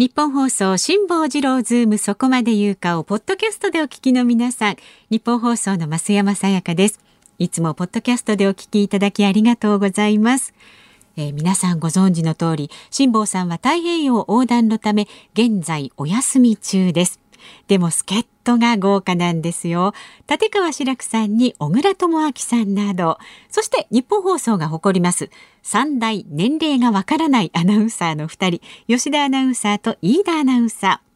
日本放送辛坊治郎ズームそこまで言うかをポッドキャストでお聞きの皆さん。日本放送の増山さやかです。いつもポッドキャストでお聞きいただきありがとうございます。えー、皆さんご存知の通り辛坊さんは太平洋横断のため現在お休み中です。でも助っ人が豪華なんですよ。立川志らくさんに小倉智昭さんなど。そして日本放送が誇ります三代年齢がわからないアナウンサーの2人吉田アナウンサーと飯田アナウンサー。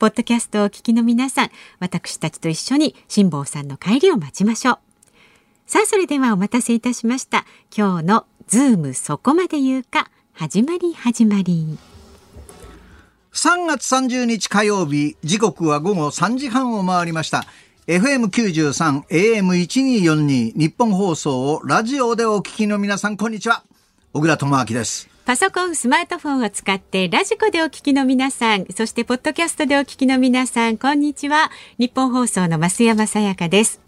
ポッドキャストをお聞きの皆さん、私たちと一緒に辛坊さんの帰りを待ちましょう。さあ、それではお待たせいたしました。今日のズームそこまで言うか、始まり始まり。3月30日火曜日、時刻は午後3時半を回りました。FM93、AM1242、ニッポン放送をラジオでお聞きの皆さん、こんにちは。小倉智明です。パソコン、スマートフォンを使ってラジコでお聞きの皆さん、そしてポッドキャストでお聞きの皆さん、こんにちは。ニッポン放送の増山さやかです。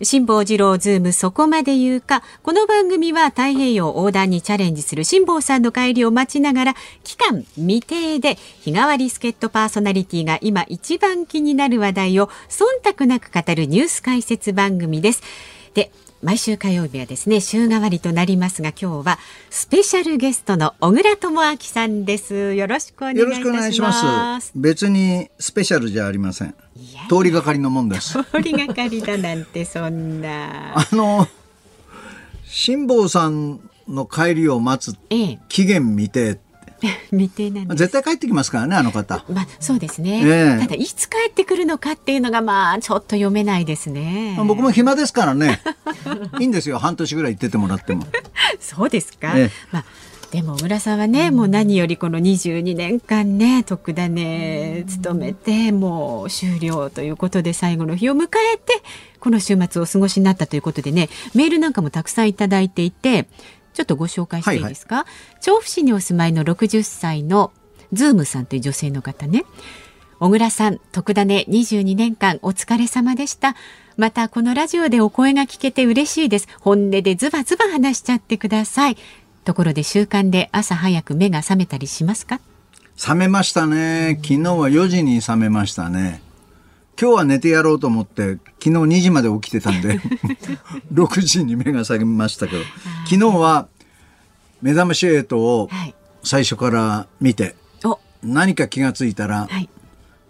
辛坊治郎ズームそこまで言うか。この番組は太平洋横断にチャレンジする辛坊さんの帰りを待ちながら、期間未定で日替わり助っ人パーソナリティが今一番気になる話題を忖度なく語るニュース解説番組です。で、毎週火曜日はですね週替わりとなりますが今日はスペシャルゲストの小倉智昭さんです。よろしくお願いします。別にスペシャルじゃありません。通りがかりのもんです。通りがかりだなんてそんな。あの辛坊さんの帰りを待つ期限見て未定なん絶対帰ってきますからねあの方。まあそうですね。えー、ただいつ帰ってくるのかっていうのがまあちょっと読めないですね。僕も暇ですからね。いいんですよ半年ぐらい行っててもらっても。そうですか。えー、まあでも村さんはね、もう何よりこの22年間ね特ダネ勤めてもう終了ということで最後の日を迎えてこの週末をお過ごしになったということでねメールなんかもたくさんいただいていてちょっとご紹介していいですか、はいはい、調布市にお住まいの60歳のズームさんという女性の方ね。小倉さん特ダネ22年間お疲れ様でした。またこのラジオでお声が聞けて嬉しいです。本音でズバズバ話しちゃってください。ところで習慣で朝早く目が覚めたりしますか？覚めましたね。昨日は4時に覚めましたね今日は寝てやろうと思って昨日2時まで起きてたんで 6時に目が覚めましたけど昨日は目覚まし8を最初から見て、はい、何か気が付いたら、はい、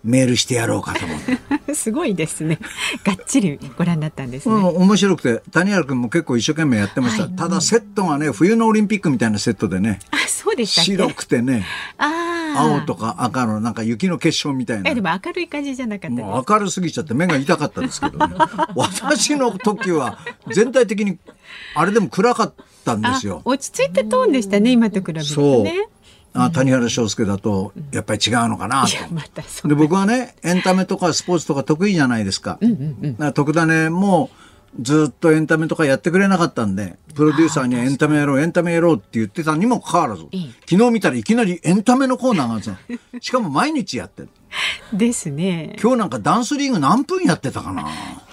メールしてやろうかと思って。すごいですね。がっちりご覧になったんですね。うん、面白くて、谷原君も結構一生懸命やってました。はい、ただセットがね、冬のオリンピックみたいなセットでね。あ、そうでした白くてね。青とか赤のなんか雪の結晶みたいな。え、でも明るい感じじゃなかったもう明るすぎちゃって目が痛かったですけどね。私の時は全体的にあれでも暗かったんですよ。落ち着いてトーンでしたね、今と比べてね。あ谷原章介だとやっぱり違うのかなと。ま、で僕はねエンタメとかスポーツとか得意じゃないですか。うんうんうん、特ダネもずっとエンタメとかやってくれなかったんでプロデューサーにエンタメやろうエンタメやろうって言ってたにもかかわらず、昨日見たらいきなりエンタメのコーナーがあるんですしかも毎日やってる。ですね。今日なんかダンスリーグ何分やってたかな。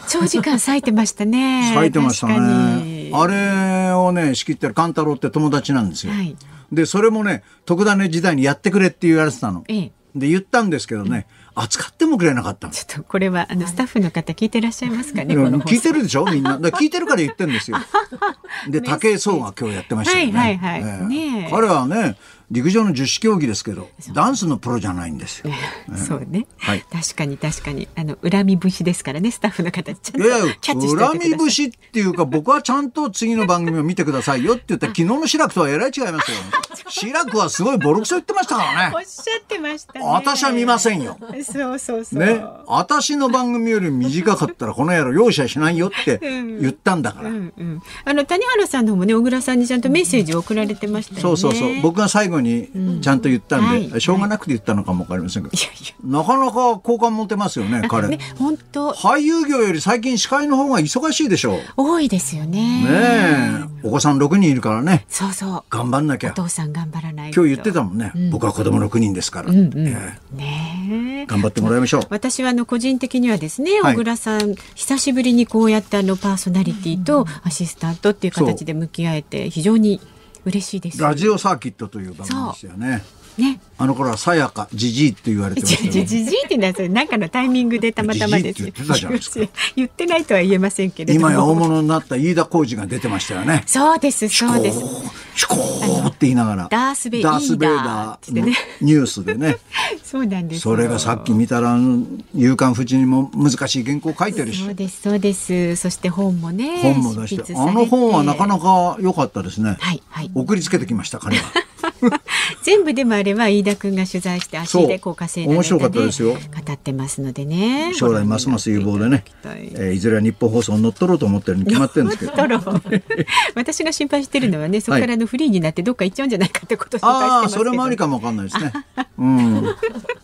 長時間咲いてましたね。咲いてましたね。あれをね仕切ってる勘太郎って友達なんですよ。はいでそれもね特ダネ時代にやってくれって言われてたの。ええ、で言ったんですけどね、扱ってもくれなかったちょっとこれはあのスタッフの方聞いてらっしゃいますかね。聞いてるでしょ？みんな。聞いてるから言ってんですよ。で武井壮が今日やってましたよね。はいはいはい。えー、ね彼はね陸上の十種競技ですけどダンスのプロじゃないんですよ。そうね、はい、確かに確かにあの恨み節ですからねスタッフの方ちゃんとキャッチして恨み節っていうか僕はちゃんと次の番組を見てくださいよって言ったら昨日の志らくとはえらい違いますよ。志らくはすごいボロクソ言ってましたからね。おっしゃってました、ね、私は見ませんよ。そうそうそう。ね、私の番組より短かったらこの野郎容赦しないよって言ったんだから。うんうん、あの谷原さんのもね小倉さんにちゃんとメッセージを送られてましたよね。そうそうそう僕が最後ににちゃんと言ったんで、うんはいしょうがなくて言ったのかもわかりませんけど、いやいなかなか好感持てますよね、や彼。ね本当俳優業より最近司会の方が忙しいでしょう。ね多いですよね。え。お子さん6人いるからね、そうそう。頑張んなきゃ。お父さん頑張らないと。今日言ってたもんね、僕は子供6人ですから。うんうん。えねええ頑張ってもらいましょう。私はあの個人的にはですね、はい小倉さん久しぶりにこうやってあのパーソナリティとアシスタントっていう形で向き合えて非常に嬉しいです。ラジオサーキットという番組ですよね。ね。あの頃はさやか、じじいって言われてまじしたじ。じじいってなそれなんかのタイミングでたまたまです。言ってないとは言えませんけれども。今や大物になった飯田浩二が出てましたよね。そうですそうです。シコーって言いながら。ダースベイダーーダーダーのってねニュースでね。そうなんですよ。それがさっき見たら、夕刊フジにも難しい原稿書いてるしそ。うですそうです。そして本もね。本も出してあの本はなかなか良かったですね。はいはい。送りつけてきました、彼は。全部でもあれは飯田君が取材して足でこう稼いだ面白かったですよ。語ってますのでね。将来ますます有望でね、えーいずれは日本放送に乗っ取ろうと思ってるに決まってるんですけど。私が心配してるのはねそこからのフリーになってどっか行っちゃうんじゃないかってことを心配してああ、ますけど。それもありかもわかんないですね。うん。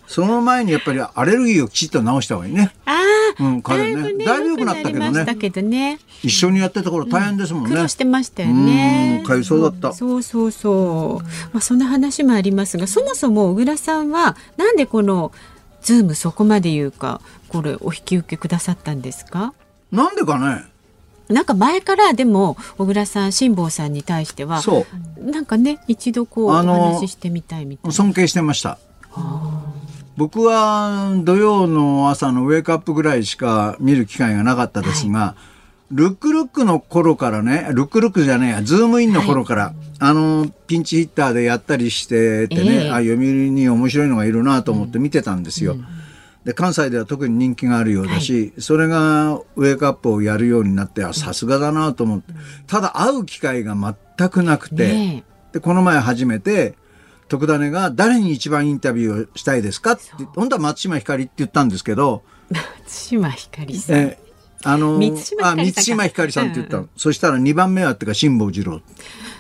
その前にやっぱりアレルギーをきちっと治した方がいいね。ああ、うん彼ね。だいぶ良くなったけどね。けどね。一緒にやってた頃大変ですもんね。苦労してましたよね。うんかゆそうだった。そうそうそう。まあそんな話もありますがそもそも小倉さんはなんでこのズームそこまで言うかこれお引き受けくださったんですか？なんでかね？なんか前からでも小倉さん辛坊さんに対してはそう。なんかね一度こうお話ししてみたいみたいな。尊敬してました。僕は土曜の朝のウェイクアップぐらいしか見る機会がなかったですが、ルックルックの頃からね、ルックルックじゃねえや、ズームインの頃から、あの、ピンチヒッターでやったりしててね、ええ。あ、読売に面白いのがいるなと思って見てたんですよ。で関西では特に人気があるようだし、それがウェイクアップをやるようになってあさすがだなと思って、ただ会う機会が全くなくて、ねでこの前初めてとくダネが誰に一番インタビューをしたいですかって本当は満島ひかりって言ったんですけど、え 松島ひかりさん。えあの満島ひかりさんかあ満島ひかりさんって言ったの、そしたら2番目はってか辛坊治郎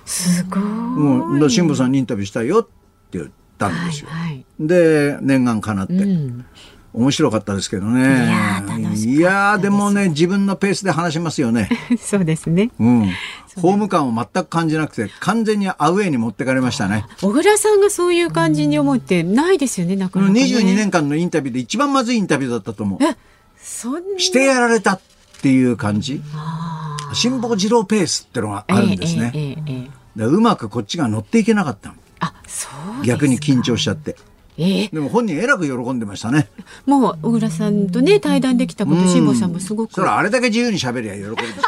すごい。もう辛坊さんにインタビューしたいよって言ったんですよ、はいはい。で念願かなって、うん。面白かったですけどねいやですいやーでもね自分のペースで話しますよね そうですね。うんホーム感を全く感じなくて完全にアウェーに持ってかれましたね小倉さんがそういう感じに思ってないですよね。なかなか、ね。22年間のインタビューで一番まずいインタビューだったと思う。してやられたっていう感じ？辛坊治郎ペースってのがあるんですね、ええええええでうまくこっちが乗っていけなかったの。あ、そう逆に緊張しちゃって。ええ。でも本人えらく喜んでましたね。もう小倉さんとね対談できたこと辛坊さんもすごく。それあれだけ自由に喋りゃ喜ぶんですよ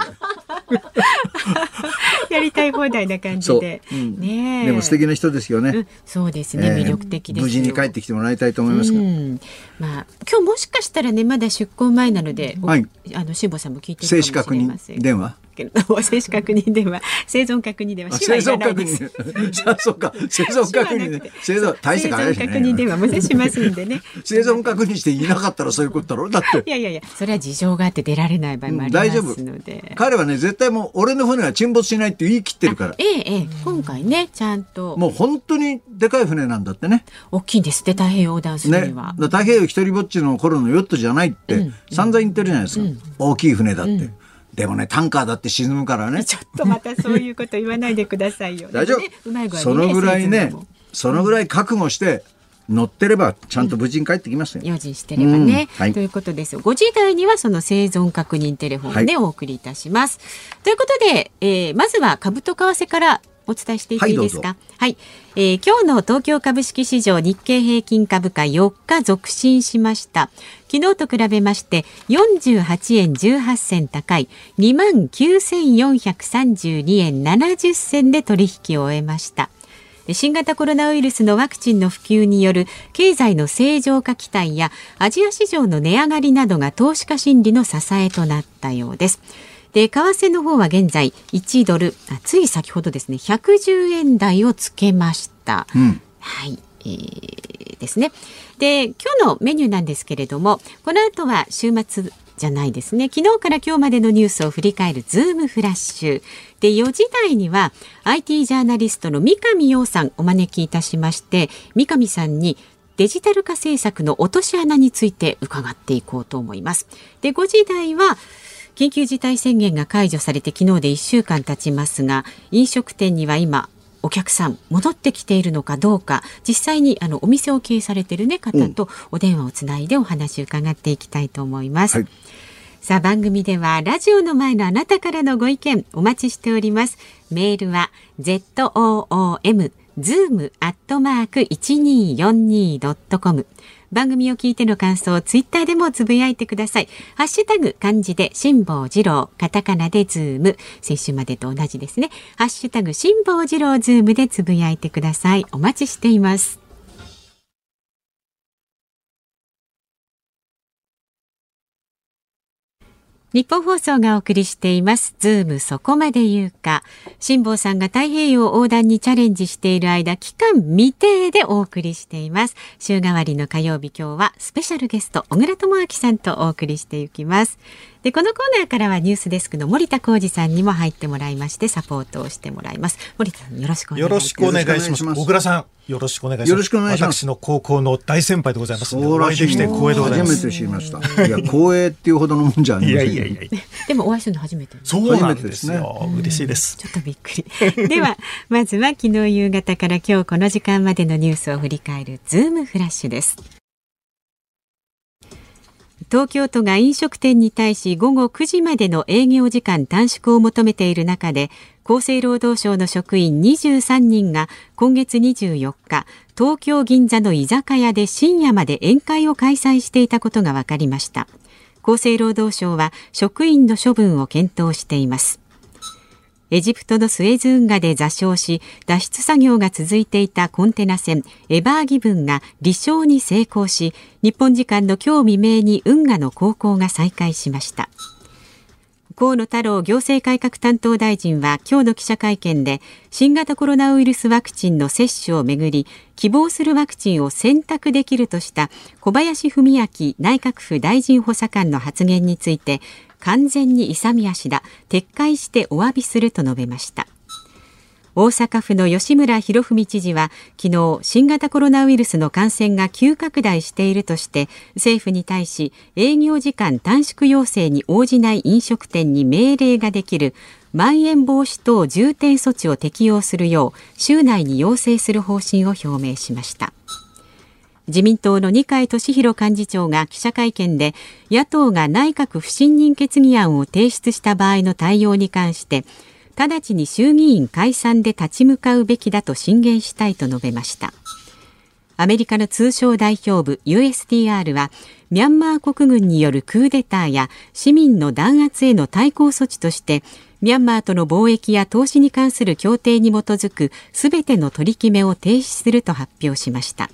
やりたい放題な感じで、そう。うん。ねえでも素敵な人ですよね、うん。そうですね、えー魅力的ですよ。無事に帰ってきてもらいたいと思いますが、うん、まあ今日もしかしたらねまだ出航前なので、おはい。あの辛坊さんも聞いてるか静もし止確認れません電話けども静止確認電話。生存確認電話。あ死はい生存確らないそうか。生存確認。ね生存大して変わらないし生存確認電ね話もねしますんでね。生存確認していなかったらそういうことだろだって。いやいやいやそれは事情があって出られない場合もありますので、彼はね絶対もう俺の船は沈没しないって言い切ってるから。ええええ。今回ねちゃんと。もう本当にでかい船なんだってね。大きいんですって太平洋横断すには、だから太平洋一人ぼっちの頃のヨットじゃないって。散々言ってるじゃないですか、大きい船だって、でもねタンカーだって沈むからね。ちょっとまたそういうこと言わないでくださいよ。大丈夫、ねうまい具合にそのぐらいねそのぐらい覚悟して乗ってればちゃんと無事に帰ってきますよ、用心してればね、うんはい。ということですよ。5時台にはその生存確認テレフォンでお送りいたします。ということで、えーまずは株と為替からお伝えしていっていいですか？はい、えー今日の東京株式市場日経平均株価4日続伸しました。昨日と比べまして48円18銭高い2万9432円70銭で取引を終えました。新型コロナウイルスのワクチンの普及による経済の正常化期待やアジア市場の値上がりなどが投資家心理の支えとなったようです。で為替の方は現在1ドルあつい先ほどですね110円台をつけました。うんはい、えーですね。で今日のメニューなんですけれどもこの後は週末じゃないですね昨日から今日までのニュースを振り返るズームフラッシュで4時台には IT ジャーナリストの三上洋さんお招きいたしまして三上さんにデジタル化政策の落とし穴について伺っていこうと思いますで5時台は緊急事態宣言が解除されて昨日で1週間経ちますが飲食店には今お客さん戻ってきているのかどうか実際にあのお店を経営されている、ね、方とお電話をつないでお話を伺っていきたいと思います。はい、さあ番組ではラジオの前のあなたからのご意見お待ちしております。メールは zoom zoom アットマーク一二四二ドットコム。番組を聞いての感想をツイッターでもつぶやいてください。ハッシュタグ漢字で辛坊治郎、カタカナでズーム、先週までと同じですね。ハッシュタグ辛坊治郎ズームでつぶやいてください。お待ちしています。ニッポン放送がお送りしています。ズームそこまで言うか。辛坊さんが太平洋横断にチャレンジしている間、期間未定でお送りしています。週替わりの火曜日今日はスペシャルゲスト、小倉智明さんとお送りしていきます。でこのコーナーからはニュースデスクの森田浩二さんにも入ってもらいましてサポートをしてもらいます森田さんよろしくお願いしますよろしくお願いします小倉さんよろしくお願いします。よろしくお願いします。私の高校の大先輩でございますお会いできて光栄でございます。初めて知りました。いや光栄っていうほどのもんじゃありませんいやいやいや。でもお会いするの初めて。そうなんですよ。嬉しいです。ちょっとびっくり。ではまずは昨日夕方から今日この時間までのニュースを振り返るズームフラッシュです。東京都が飲食店に対し午後9時までの営業時間短縮を求めている中で厚生労働省の職員23人が今月24日東京銀座の居酒屋で深夜まで宴会を開催していたことが分かりました。厚生労働省は職員の処分を検討しています。エジプトのスエズ運河で座礁し脱出作業が続いていたコンテナ船エバーギブンが離礁に成功し日本時間の今日未明に運河の航行が再開しました。河野太郎行政改革担当大臣は今日の記者会見で新型コロナウイルスワクチンの接種をめぐり希望するワクチンを選択できるとした小林文明内閣府大臣補佐官の発言について完全に勇み足だ撤回してお詫びすると述べました。大阪府の吉村博文知事は昨日新型コロナウイルスの感染が急拡大しているとして政府に対し営業時間短縮要請に応じない飲食店に命令ができるまん延防止等重点措置を適用するよう週内に要請する方針を表明しました。自民党の二階俊博幹事長が記者会見で野党が内閣不信任決議案を提出した場合の対応に関して直ちに衆議院解散で立ち向かうべきだと進言したいと述べました。アメリカの通商代表部 USTR はミャンマー国軍によるクーデターや市民の弾圧への対抗措置としてミャンマーとの貿易や投資に関する協定に基づくすべての取り決めを停止すると発表しました。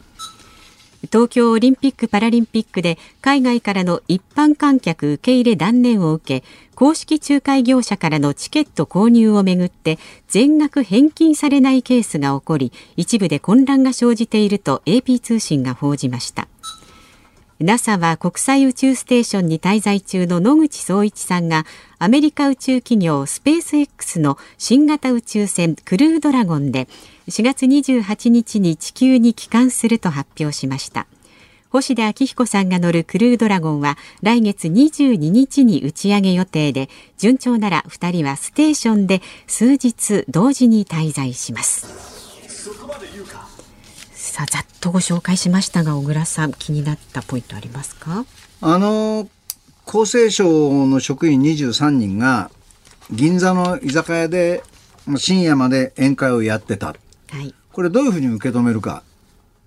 東京オリンピック・パラリンピックで海外からの一般観客受け入れ断念を受け公式仲介業者からのチケット購入をめぐって全額返金されないケースが起こり一部で混乱が生じていると AP 通信が報じました。NASA は国際宇宙ステーションに滞在中の野口聡一さんがアメリカ宇宙企業スペース X の新型宇宙船クルードラゴンで4月28日に地球に帰還すると発表しました。星出彰彦さんが乗るクルードラゴンは来月22日に打ち上げ予定で順調なら2人はステーションで数日同時に滞在します。さあざっとご紹介しましたが小倉さん気になったポイントありますか？あの厚生省の職員23人が銀座の居酒屋で深夜まで宴会をやってた。はい、これどういうふうに受け止めるか。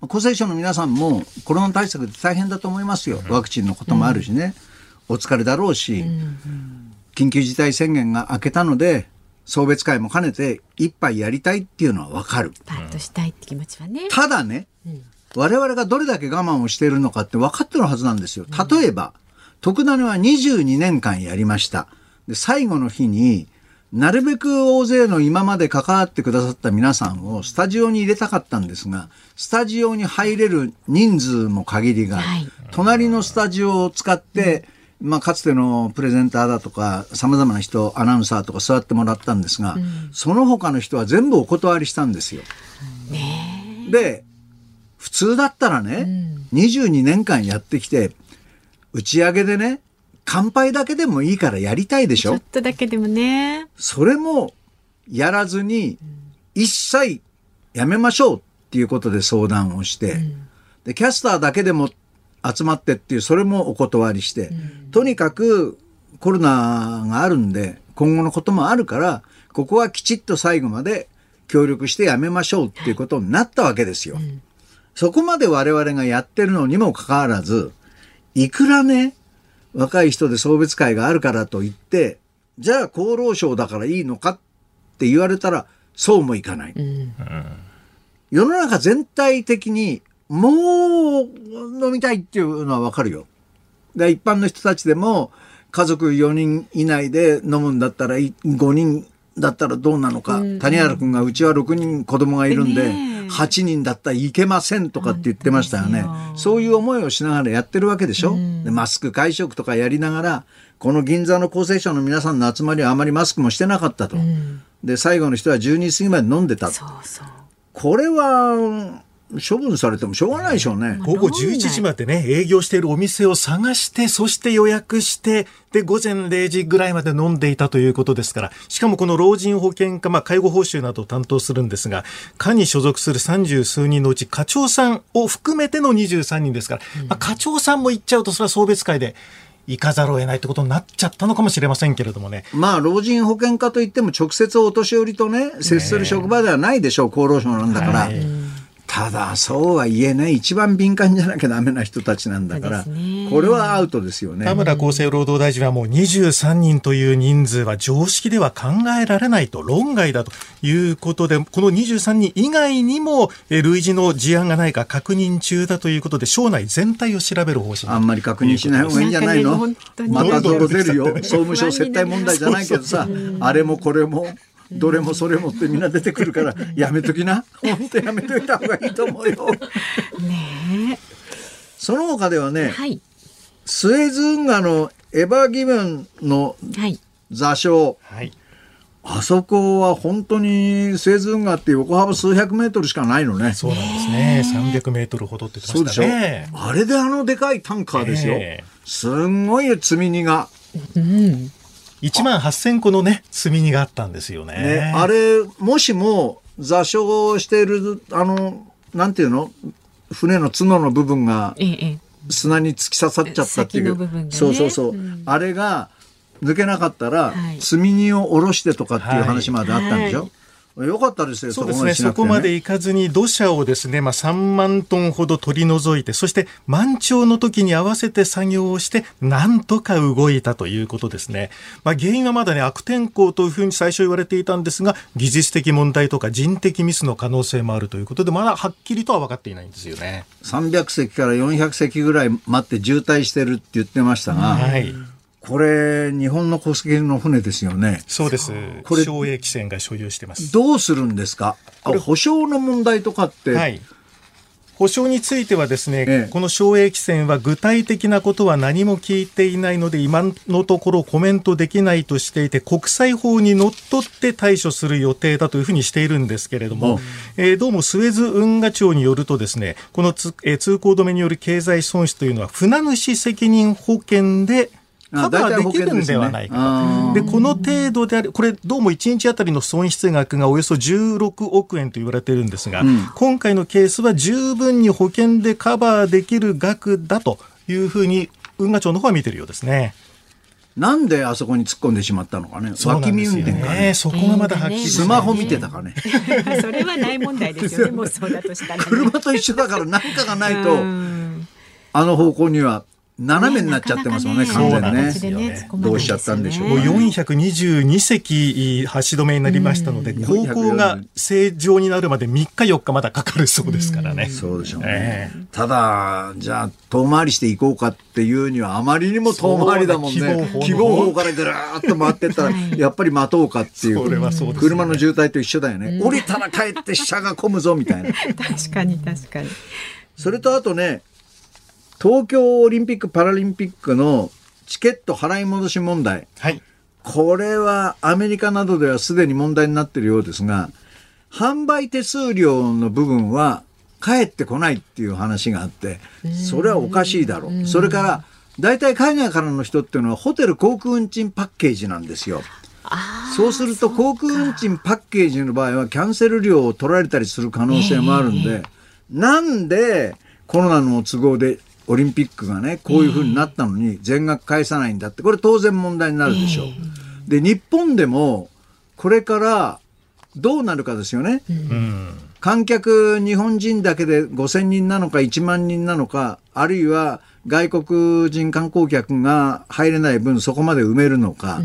厚生省の皆さんもコロナ対策で大変だと思いますよ。ワクチンのこともあるしね、お疲れだろうし、緊急事態宣言が明けたので送別会も兼ねて一杯やりたいっていうのは分かる。パッとしたいって気持ちはね。ただね、うん、我々がどれだけ我慢をしているのかって分かってるはずなんですよ。例えば、徳種は22年間やりました。で最後の日になるべく大勢の今まで関わってくださった皆さんをスタジオに入れたかったんですが、スタジオに入れる人数も限りが、はい、隣のスタジオを使って、まあ、かつてのプレゼンターだとかさまざまな人アナウンサーとか座ってもらったんですが、うん、その他の人は全部お断りしたんですよ。で普通だったらね、うん、22年間やってきて打ち上げでね乾杯だけでもいいからやりたいでしょ？ちょっとだけでもね。それもやらずに、一切やめましょうっていうことで相談をして、うん、でキャスターだけでも集まってっていうそれもお断りして、うん、とにかくコロナがあるんで今後のこともあるからここはきちっと最後まで協力してやめましょうっていうことになったわけですよ。うん、そこまで我々がやってるのにもかかわらずいくらね若い人で送別会があるからといってじゃあ厚労省だからいいのかって言われたらそうもいかない。うん、世の中全体的にもう飲みたいっていうのはわかるよ。で、一般の人たちでも家族4人以内で飲むんだったら5人だったらどうなのか、うん、谷原君がうちは6人子供がいるんで、ね、8人だったらいけませんとかって言ってましたよね。そういう思いをしながらやってるわけでしょ、うん、でマスク会食とかやりながら、この銀座の厚生省の皆さんの集まりはあまりマスクもしてなかったと。うん、で、最後の人は12時過ぎまで飲んでた。そうそうこれは、処分されてもしょうがないでしょうね。午後11時までね、営業しているお店を探して、そして予約して、で、午前0時ぐらいまで飲んでいたということですから、しかもこの老人保険課、まあ、介護報酬などを担当するんですが、課に所属する三十数人のうち課長さんを含めての23人ですから、まあ、課長さんも行っちゃうと、それは送別会で、行かざるを得ないってことになっちゃったのかもしれませんけれどもね。まあ、老人保険課といっても直接お年寄りとね、接する職場ではないでしょう、厚労省なんだから。はいただそうは言えない一番敏感じゃなきゃダメな人たちなんだから、ね、これはアウトですよね。田村厚生労働大臣はもう23人という人数は常識では考えられないと論外だということでこの23人以外にも類似の事案がないか確認中だということで省内全体を調べる方針あんまり確認しない方がいいんじゃないの？また泥出るよ？総務省接待問題じゃないけどさあれもこれもどれもそれもってみんな出てくるからやめときな本当やめといた方がいいと思うよ。ねその他ではね、はい、スエズ運河のエバーギブンの座礁、はい、あそこは本当にスエズ運河って横幅数百メートルしかないのね。そうなんですね。三百メートルほどって言ってましたね。あれであのでかいタンカーですよ。すんごい積み荷が。うん1万8000個のね、積み荷があったんですよね。ねあれ、もしも座礁している、あの、なんていうの？船の角の部分が砂に突き刺さっちゃったっていう。ね、そうそうそう。うん、あれが抜けなかったら、はい、積み荷を下ろしてとかっていう話まであったんでしょ、はいよかったですよ、そうですね、そこまで行かずに、土砂をですね、まあ、3万トンほど取り除いて、そして満潮の時に合わせて作業をして、なんとか動いたということですね。まあ、原因はまだね、悪天候というふうに最初言われていたんですが、技術的問題とか人的ミスの可能性もあるということで、まだはっきりとは分かっていないんですよね。300隻から400隻ぐらい待って渋滞してるって言ってましたが、はいこれ、日本の小杉の船ですよね。そうです。これ、省営汽船が所有してます。どうするんですか？これ、保証の問題とかって？はい。保証についてはですね、ええ、この省営汽船は具体的なことは何も聞いていないので、今のところコメントできないとしていて、国際法にのっとって対処する予定だというふうにしているんですけれども、えー、どうもスエズ運河庁によるとですね、このつ、えー、通行止めによる経済損失というのは、船主責任保険でカバーできるんではないかと。で、この程度である、これどうも1日あたりの損失額がおよそ16億円と言われているんですが、うん、今回のケースは十分に保険でカバーできる額だというふうに運河庁の方は見てるようですね。なんであそこに突っ込んでしまったのかね。脇見運転かね。そこがまだはっきり、スマホ見てたかね。それはない問題ですよね。もうそうだとしたら、ね、車と一緒だから何かがないと、あの方向には斜めになっちゃってますもんね、完全ね。ねどうしちゃったんでしょう。もう422隻橋止めになりましたので、航行が正常になるまで3日4日まだかかるそうですからね。そうでしょうね。ただ、じゃあ、遠回りしていこうかっていうには、あまりにも遠回りだもんね。希望法からぐるーっと回ってったら、やっぱり待とうかっていう。車の渋滞と一緒だよね。降りたら帰って車が混むぞみたいな。確かに確かに。それとあとね、東京オリンピック・パラリンピックのチケット払い戻し問題。はい。これはアメリカなどではすでに問題になっているようですが、販売手数料の部分は返ってこないっていう話があって、それはおかしいだろう。それから、大体海外からの人っていうのはホテル航空運賃パッケージなんですよ。そうすると航空運賃パッケージの場合はキャンセル料を取られたりする可能性もあるんで、なんでコロナの都合でオリンピックがねこういうふうになったのに全額返さないんだって。これ当然問題になるでしょう。で日本でもこれからどうなるかですよね。うん。観客日本人だけで5000人なのか1万人なのかあるいは外国人観光客が入れない分そこまで埋めるのか、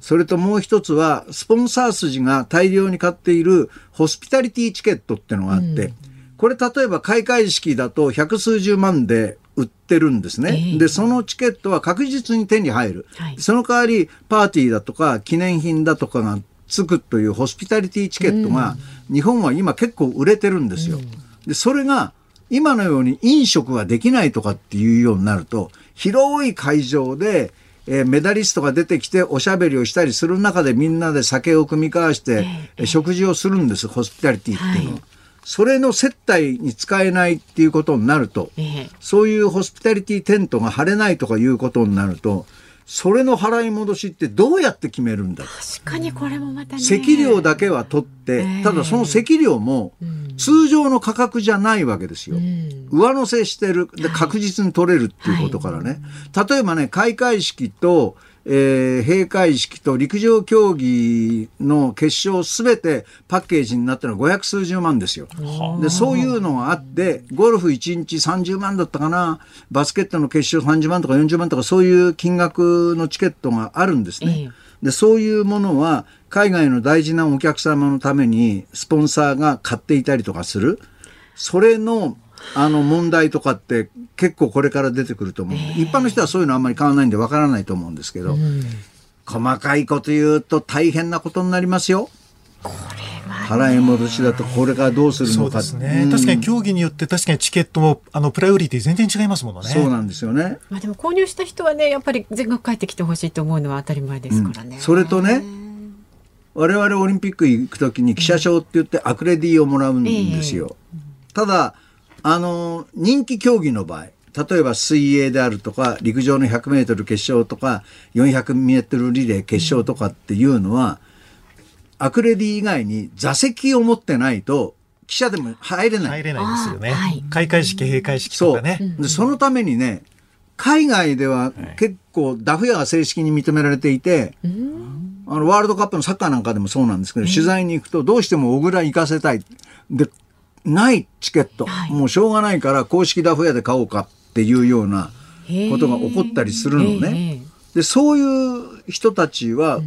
それともう一つはスポンサー筋が大量に買っているホスピタリティチケットってのがあって、これ例えば開会式だと百数十万で売ってるんですね。ええで、そのチケットは確実に手に入る。はいその代わりパーティーだとか記念品だとかがつくというホスピタリティチケットが日本は今結構売れてるんですよ。で、それが今のように飲食ができないとかっていうようになると広い会場でえーメダリストが出てきておしゃべりをしたりする中でみんなで酒を酌み交わして、えー食事をするんですホスピタリティっていうのは。はいそれの接待に使えないっていうことになると、ええそういうホスピタリティテントが張れないとかいうことになると、それの払い戻しってどうやって決めるんだ確かにこれもまたね。席料だけは取って、ええただその席料も通常の価格じゃないわけですよ。上乗せしてる。で、確実に取れるっていうことからね。例えばね、開会式と、えー閉会式と陸上競技の決勝すべてパッケージになってるのは500数十万ですよ。で、そういうのがあって、ゴルフ1日30万だったかな、バスケットの決勝30万とか40万とかそういう金額のチケットがあるんですね。で、そういうものは海外の大事なお客様のためにスポンサーが買っていたりとかする。それのあの問題とかって結構これから出てくると思う、一般の人はそういうのあんまり変わらないんでわからないと思うんですけど、細かいこと言うと大変なことになりますよ。払い戻しだとこれからどうするそうのかですね、うん確かに競技によって確かにチケットもあのプライオリティ全然違いますものね。そうなんですよね。まあでも購入した人はねやっぱり全額返ってきてほしいと思うのは当たり前ですからね。それとね我々オリンピック行く時に記者証って言ってアクレディをもらうんですよ。ただあの人気競技の場合例えば水泳であるとか陸上の 100m 決勝とか 400m リレー決勝とかっていうのは、アクレディ以外に座席を持ってないと記者でも入れない。入れないですよね。はい開会式、閉会式とそう。かね。でそのためにね、海外では結構ダフ屋が正式に認められていて、あのワールドカップのサッカーなんかでもそうなんですけど、取材に行くとどうしても小倉行かせたい。で、ないチケット、はい。もうしょうがないから公式ダフ屋で買おうかっていうようなことが起こったりするのね。で、そういう人たちは、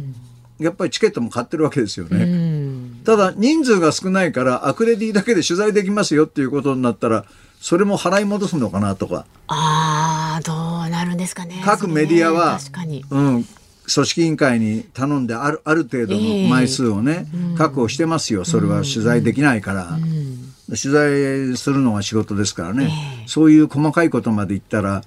やっぱりチケットも買ってるわけですよね。うん。ただ人数が少ないからアクレディだけで取材できますよっていうことになったらそれも払い戻すのかなとか、ああどうなるんですかね。各メディアはね確かに。うん、組織委員会に頼んであるある程度の枚数をね、確保してますよ。それは取材できないから、取材するのが仕事ですからね、そういう細かいことまで言ったら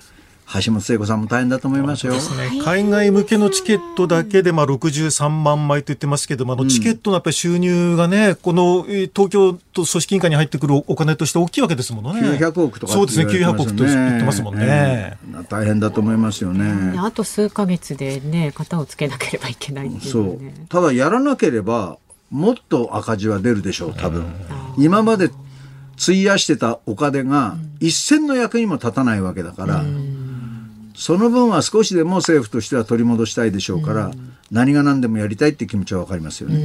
橋本聖子さんも大変だと思いますよ。ですね、海外向けのチケットだけでまあ63万枚と言ってますけども、あのチケットのやっぱり収入がね、このえー東京と組織委員会に入ってくるお金として大きいわけですものね。900億とかそうですね、って言わ900れて億と言ってますもんね。ええ大変だと思いますよね。あと数ヶ月でね型をつけなければいけないっていうそう。ただやらなければもっと赤字は出るでしょう多分。今まで費やしてたお金が一銭の役にも立たないわけだからその分は少しでも政府としては取り戻したいでしょうから何が何でもやりたいって気持ちは分かりますよね。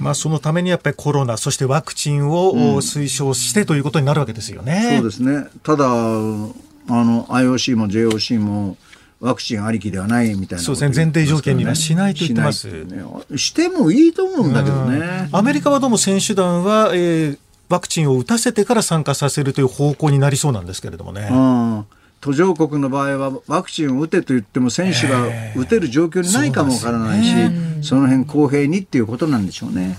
まあそのためにやっぱりコロナ、そしてワクチンを推奨してということになるわけですよね。そうですね。ただあの IOC も JOC もワクチンありきではないみたいなそうですね。前提条件にはしないと言ってます。しねしてもいいと思うんだけどね。アメリカはどうも選手団は、えーワクチンを打たせてから参加させるという方向になりそうなんですけれどもね。うん。途上国の場合はワクチンを打てと言っても選手が打てる状況にないかもわからないし、その辺公平にっていうことなんでしょうね。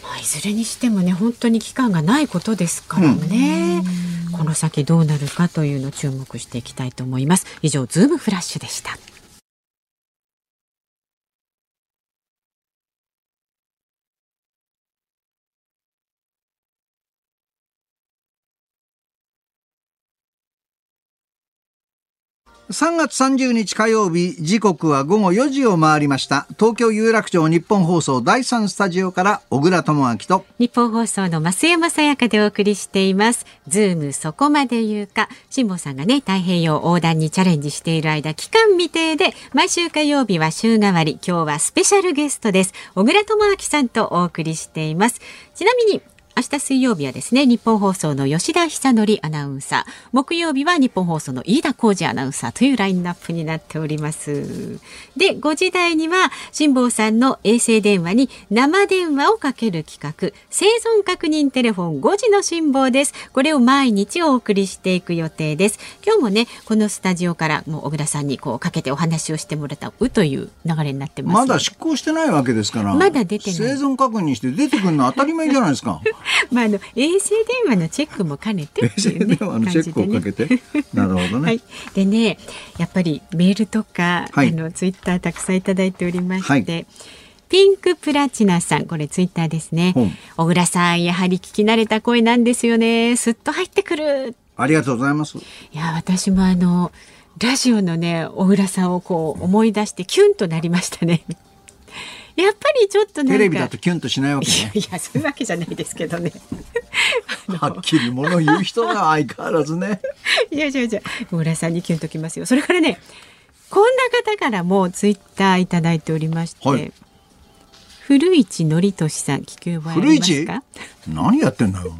まあいずれにしてもね本当に期間がないことですからね。この先どうなるかというのを注目していきたいと思います。以上ズームフラッシュでした3月30日火曜日時刻は午後4時を回りました。東京有楽町日本放送第3スタジオから小倉智明とニッポン放送の増山さやかでお送りしています。ズームそこまで言うか。辛坊さんがね太平洋横断にチャレンジしている間期間未定で毎週火曜日は週替わり。今日はスペシャルゲストです。小倉智明さんとお送りしています。ちなみに明日水曜日はですね、ニッポン放送の吉田尚記アナウンサー、木曜日はニッポン放送の飯田浩司アナウンサーというラインナップになっております。で、5時台には辛坊さんの衛星電話に生電話をかける企画、生存確認テレフォン5時の辛坊です。これを毎日お送りしていく予定です。今日もね、このスタジオからもう小倉さんにこうかけてお話をしてもらったうという流れになってます。まだ執行してないわけですから。まだ出てない。生存確認して出てくるの当たり前じゃないですか。まああの衛星電話のチェックも兼ねて、ね、衛星電話のチェックをかけて、ね、なるほどね、はい、でねやっぱりメールとか、はい、あのツイッターたくさんいただいておりまして、はいピンクプラチナさん、これツイッターですね。小倉さん、やはり聞き慣れた声なんですよね。すっと入ってくる。ありがとうございます。いや、私もあの、ラジオのね、小倉さんをこう思い出してキュンとなりましたね。やっぱりちょっとテレビだとキュンとしないわけね。いやそういうわけじゃないですけどね。はっきりもの言う人が相変わらずね。いやいやいや小倉さんにキュンときますよ。それからねこんな方からもツイッターいただいておりまして。はい古市憲寿さん聞き覚えありますか？何やってんだよ好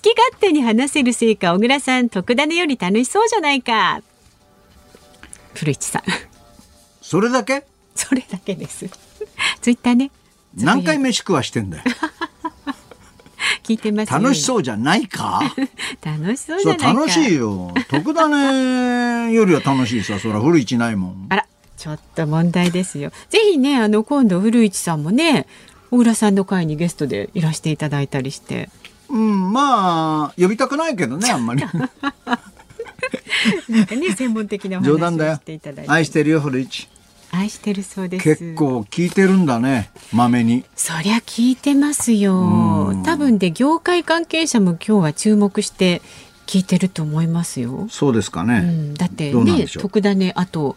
き勝手に話せるせいか小倉さん特ダネより楽しそうじゃないか古市さんそれだけ？それだけです ツイッターね。何回飯食わしてんだよ。聞いてます楽しそうじゃないか？楽しそうじゃない楽しいよ。徳田ねよりは楽しいさ。そら古市ないもん。あら、ちょっと問題ですよ。ぜひね、あの、今度古市さんもね、小倉さんの会にゲストでいらしていただいたりして。うん、まあ、呼びたくないけどね、あんまり。なんかね、専門的な冗談だよ。愛してるよ、古市。愛してるそうです。結構聞いてるんだねまめに。そりゃ聞いてますよ。多分で業界関係者も今日は注目して聞いてると思いますよ。そうですかね、うん、だってね特ダネあと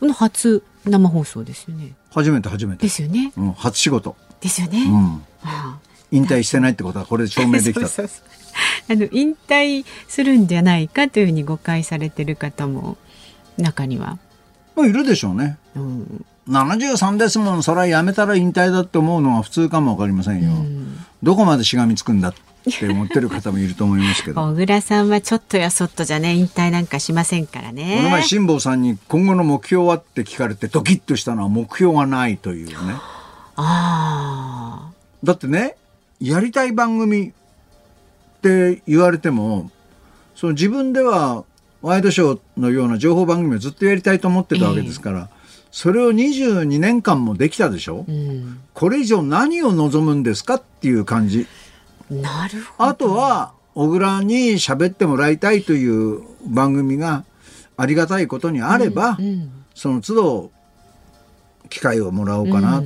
の初生放送ですよね。初めて初めて。ですよね、うん、初仕事。ですよね、うん、引退してないってことはこれで証明できた。あの引退するんじゃないかというふうに誤解されてる方も中にはまあ、いるでしょうね。うん、73ですもんそれはやめたら引退だって思うのは普通かも分かりませんよ。うん、どこまでしがみつくんだって思ってる方もいると思いますけど。小倉さんはちょっとやそっとじゃね引退なんかしませんからね。この前辛坊さんに今後の目標はって聞かれてドキッとしたのは目標がないというね。あだってねやりたい番組って言われてもその自分ではワイドショーのような情報番組をずっとやりたいと思ってたわけですから、えー、それを22年間もできたでしょ、うん、これ以上何を望むんですかっていう感じ。なるほど。あとは、小倉に喋ってもらいたいという番組がありがたいことにあれば、うんうん、その都度機会をもらおうかな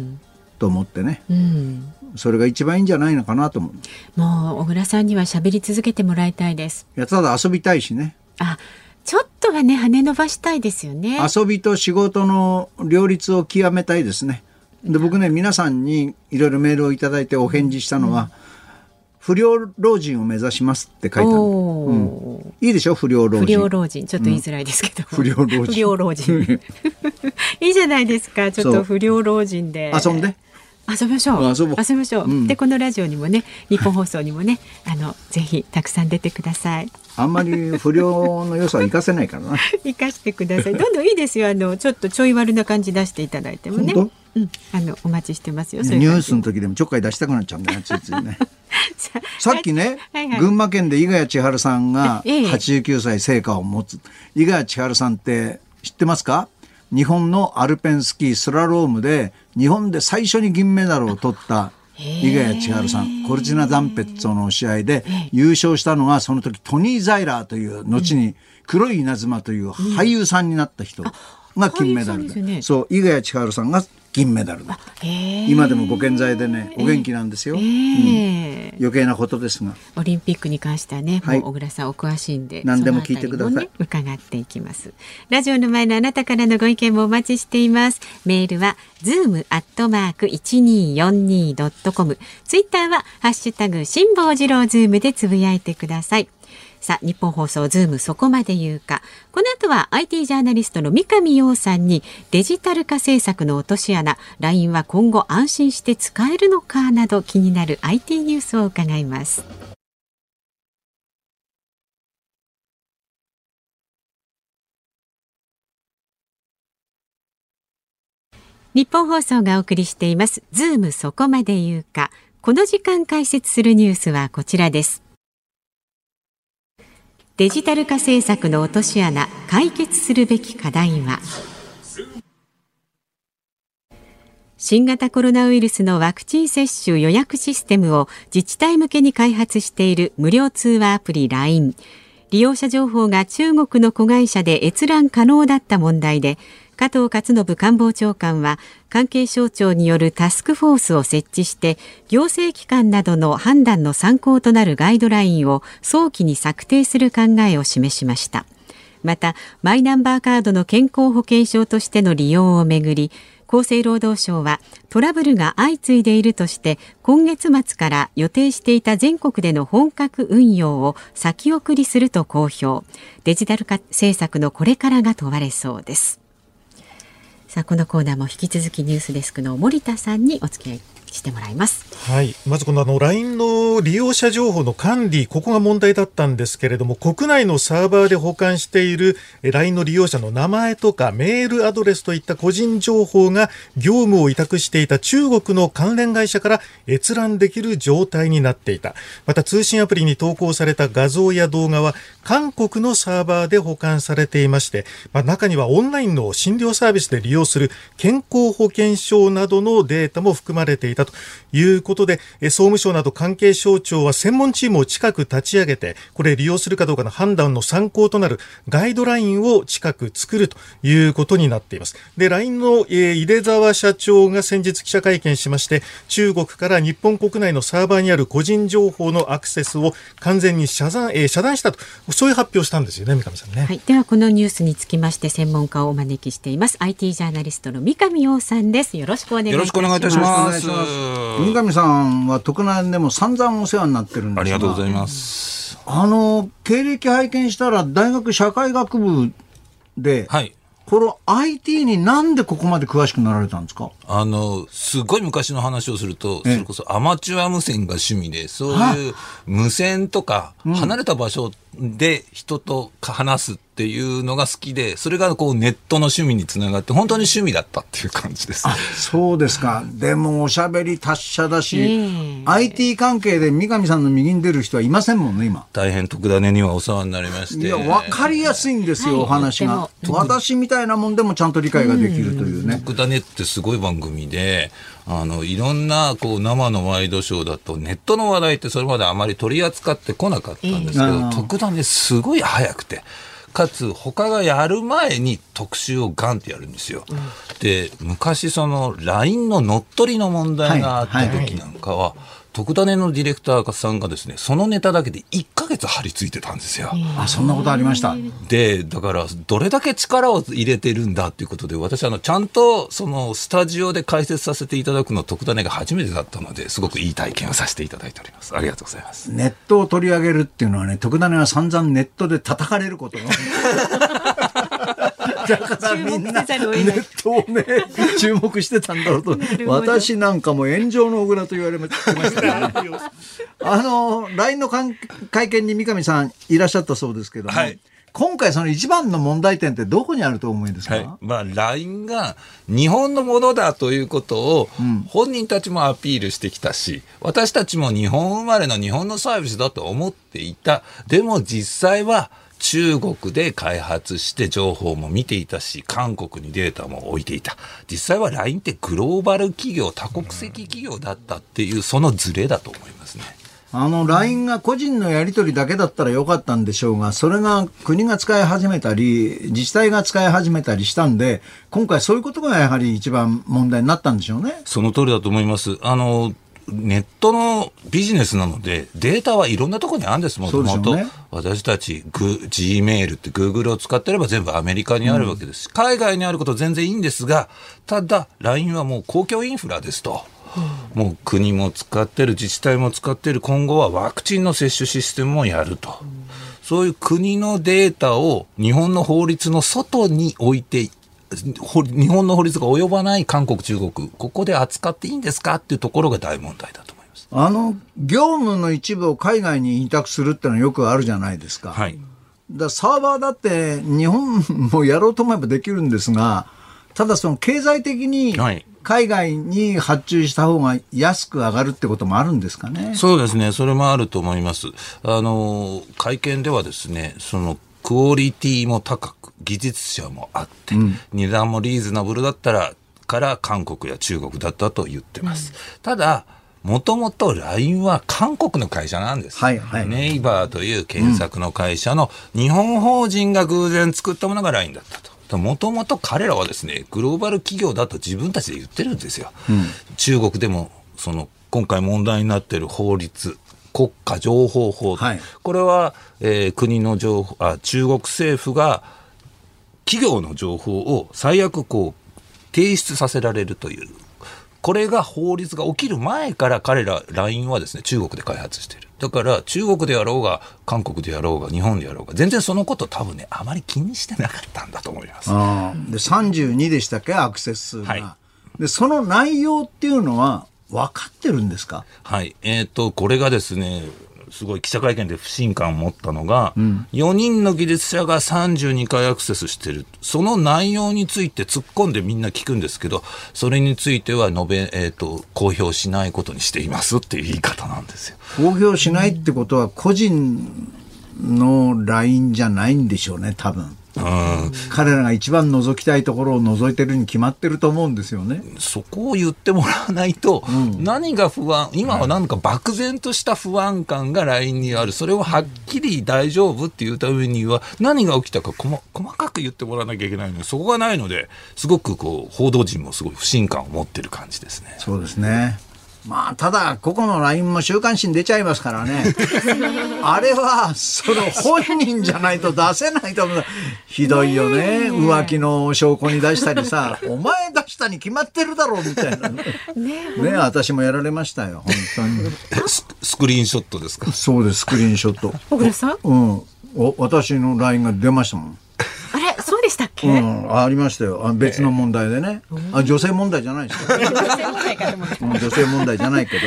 と思ってね、うん、それが一番いいんじゃないのかなと思う。もう小倉さんには喋り続けてもらいたいです。いやただ遊びたいしね。あちょっとはね羽伸ばしたいですよね。遊びと仕事の両立を極めたいですね。で僕ね皆さんにいろいろメールを頂いてお返事したのは、うん、不良老人を目指しますって書いてある、うん、いいでしょ？不良老人。不良老人。ちょっと言いづらいですけど、不良老人。不良老人。いいじゃないですか。ちょっと不良老人で。遊んで遊びましょう。遊びましょう、うん、でこのラジオにもね日本放送にもね あのぜひたくさん出てください。あんまり不良の良さは生かせないからな。生かしてください。どんどんいいですよ。あのちょっとちょい悪な感じ出していただいてもね。うん、あのお待ちしてますよ。ニュースの時でもちょっかい出したくなっちゃうんだよ、ついついね。さっきね、はい。はい、群馬県で伊賀谷千春さんが89歳成果を持つ。伊賀谷千春さんって知ってますか？日本のアルペンスキースラロームで日本で最初に銀メダルを取った伊賀谷千春さん。コルチナ・ダンペッツォの試合で優勝したのがその時トニー・ザイラーという後に黒い稲妻という俳優さんになった人が金メダルで,、ね、そう伊賀谷千春さんが銀メダルだ。今でもご健在でねお元気なんですよ、えーうん、余計なことですが。オリンピックに関してはね、はい、小倉さんお詳しいんで何でも聞いてください、ね、伺っていきます。ラジオの前のあなたからのご意見もお待ちしています。メールはズームアットマーク一二四二ドットコムツイッターはハッシュタグ辛坊治郎ズームでつぶやいてくださいさあ、ニッポン放送ズームそこまで言うか。この後は IT ジャーナリストの三上洋さんにデジタル化政策の落とし穴、LINE は今後安心して使えるのかなど気になる IT ニュースを伺います。日本放送がお送りしています。ズームそこまで言うか。この時間解説するニュースはこちらです。デジタル化政策の落とし穴解決するべき課題は？新型コロナウイルスのワクチン接種予約システムを自治体向けに開発している無料通話アプリ LINE 利用者情報が中国の子会社で閲覧可能だった問題で加藤勝信官房長官は関係省庁によるタスクフォースを設置して行政機関などの判断の参考となるガイドラインを早期に策定する考えを示しました。またマイナンバーカードの健康保険証としての利用をめぐり厚生労働省はトラブルが相次いでいるとして今月末から予定していた全国での本格運用を先送りすると公表。デジタル化政策のこれからが問われそうです。さあこのコーナーも引き続きニュースデスクの森田さんにお付き合いしてもらいます。はい。まずこのあの LINE の利用者情報の管理、ここが問題だったんですけれども、国内のサーバーで保管している LINE の利用者の名前とかメールアドレスといった個人情報が業務を委託していた中国の関連会社から閲覧できる状態になっていた。また通信アプリに投稿された画像や動画は韓国のサーバーで保管されていまして、まあ、中にはオンラインの診療サービスで利用する健康保険証などのデータも含まれていたということで、総務省など関係省庁は専門チームを近く立ち上げて、これ利用するかどうかの判断の参考となるガイドラインを近く作るということになっています。で、LINE の、えー、井出沢社長が先日記者会見しまして、中国から日本国内のサーバーにある個人情報のアクセスを完全に遮断,、えー、遮断したと、そういう発表したんですよね、三上さんね。はい、ではこのニュースにつきまして専門家をお招きしています。IT ジャーナリストの三上洋さんです。よろしくお願いします。よろしくお願いいたします。三上さんは徳南でも散々お世話になってるんですがありがとうございます。あの経歴拝見したら大学社会学部で、はい、この IT になんでここまで詳しくなられたんですか？あの、すごい昔の話をすると、それこそアマチュア無線が趣味で、そういう無線とか、離れた場所で人と話すっていうのが好きで、それがこうネットの趣味につながって、本当に趣味だったっていう感じです。あそうですか。でもおしゃべり達者だし、IT 関係で三上さんの右に出る人はいませんもんね、今。大変特ダネにはお世話になりまして。いや、わかりやすいんですよ、はい、お話が。私みたいなもんでもちゃんと理解ができるというね。特ダネってすごい番組で、あの、いろんな、こう、生のワイドショーだと、ネットの話題ってそれまであまり取り扱ってこなかったんですけど、特段ですごい早くて。かつ他がやる前に特集をガンってやるんですよ。うん、で昔その LINE の乗っ取りの問題があった時なんかは、はいはいはい特ダネのディレクターさんがですね、そのネタだけで1か月張り付いてたんですよ。あ、そんなことありました。で、だから、どれだけ力を入れてるんだっていうことで、私、あの、ちゃんと、その、スタジオで解説させていただくの、特ダネが初めてだったので、すごくいい体験をさせていただいております。ありがとうございます。ネットを取り上げるっていうのはね、特ダネは散々ネットで叩かれることが。だからみんなネットをね注目してたんだろうと。私なんかも炎上の小倉と言われましたね。あの LINE の会見に三上さんいらっしゃったそうですけども、はい。今回その一番の問題点ってどこにあると思うんですか、はい、まあ、LINE が日本のものだということを本人たちもアピールしてきたし、私たちも日本生まれの日本のサービスだと思っていた。でも実際は中国で開発して情報も見ていたし、韓国にデータも置いていた。実際は LINE ってグローバル企業、多国籍企業だったっていう、そのズレだと思いますね。あの、LINE が個人のやり取りだけだったらよかったんでしょうが、それが国が使い始めたり、自治体が使い始めたりしたんで、今回そういうことがやはり一番問題になったんでしょうね。その通りだと思います。あの、ネットのビジネスなので、データはいろんなところにあるんです、もともと。私たち、G メールって Google を使ってれば全部アメリカにあるわけです。うん、海外にあること全然いいんですが、ただ、LINE はもう公共インフラですと。もう国も使ってる、自治体も使ってる、今後はワクチンの接種システムもやると。そういう国のデータを日本の法律の外に置いて日本の法律が及ばない韓国、中国、ここで扱っていいんですかっていうところが大問題だと思います。あの、業務の一部を海外に委託するってのはよくあるじゃないですか。はい。だサーバーだって日本もやろうと思えばできるんですが、ただその経済的に海外に発注した方が安く上がるってこともあるんですかね。そうですね。それもあると思います。あの、会見ではですね、そのクオリティも高く、技術者もあって、うん、値段もリーズナブルだったら、から韓国や中国だったと言ってます。うん、ただ、もともと LINE は韓国の会社なんです。はいはい、ネイバーという検索の会社の日本法人が偶然作ったものが LINE だったと。もともと彼らはですね、グローバル企業だと自分たちで言ってるんですよ。うん、中国でも、その、今回問題になっている法律、国家情報法、はい、これは、えー、国の情報あ中国政府が企業の情報を最悪こう提出させられるという。これが法律が起きる前から彼ら LINE はですね中国で開発している。だから中国であろうが韓国であろうが日本であろうが全然そのこと多分ねあまり気にしてなかったんだと思います。で32でしたっけ？アクセス数が、はい、でその内容っていうのは分かってるんですか？はい。えっ、ー、と、これがですね、すごい記者会見で不信感を持ったのが、うん、4人の技術者が32回アクセスしてる。その内容について突っ込んでみんな聞くんですけど、それについては述べ、えっ、ー、と、公表しないことにしていますっていう言い方なんですよ。公表しないってことは個人の LINE じゃないんでしょうね、多分。彼らが一番覗きたいところを覗いてるに決まってると思うんですよね。そこを言ってもらわないと、うん、何が不安、今はなんか漠然とした不安感が LINE にある。それをはっきり大丈夫っていうためには、何が起きたか細かく言ってもらわなきゃいけないので、そこがないので、すごくこう、報道陣もすごい不信感を持ってる感じですね。そうですね。まあ、ただ、個々の LINE も週刊誌に出ちゃいますからね。あれは、その本人じゃないと出せないと思う。ひどいよね。浮気の証拠に出したりさ、お前出したに決まってるだろうみたいな。ねね私もやられましたよ、本当に。スクリーンショットですか？そうです、スクリーンショット。小倉さん？うん。お私の LINE が出ましたもん。あれそうでしたっけ、うん、ありましたよ。あ別の問題でね、あ女性問題じゃないですか 女性問題か女性問題じゃないけど、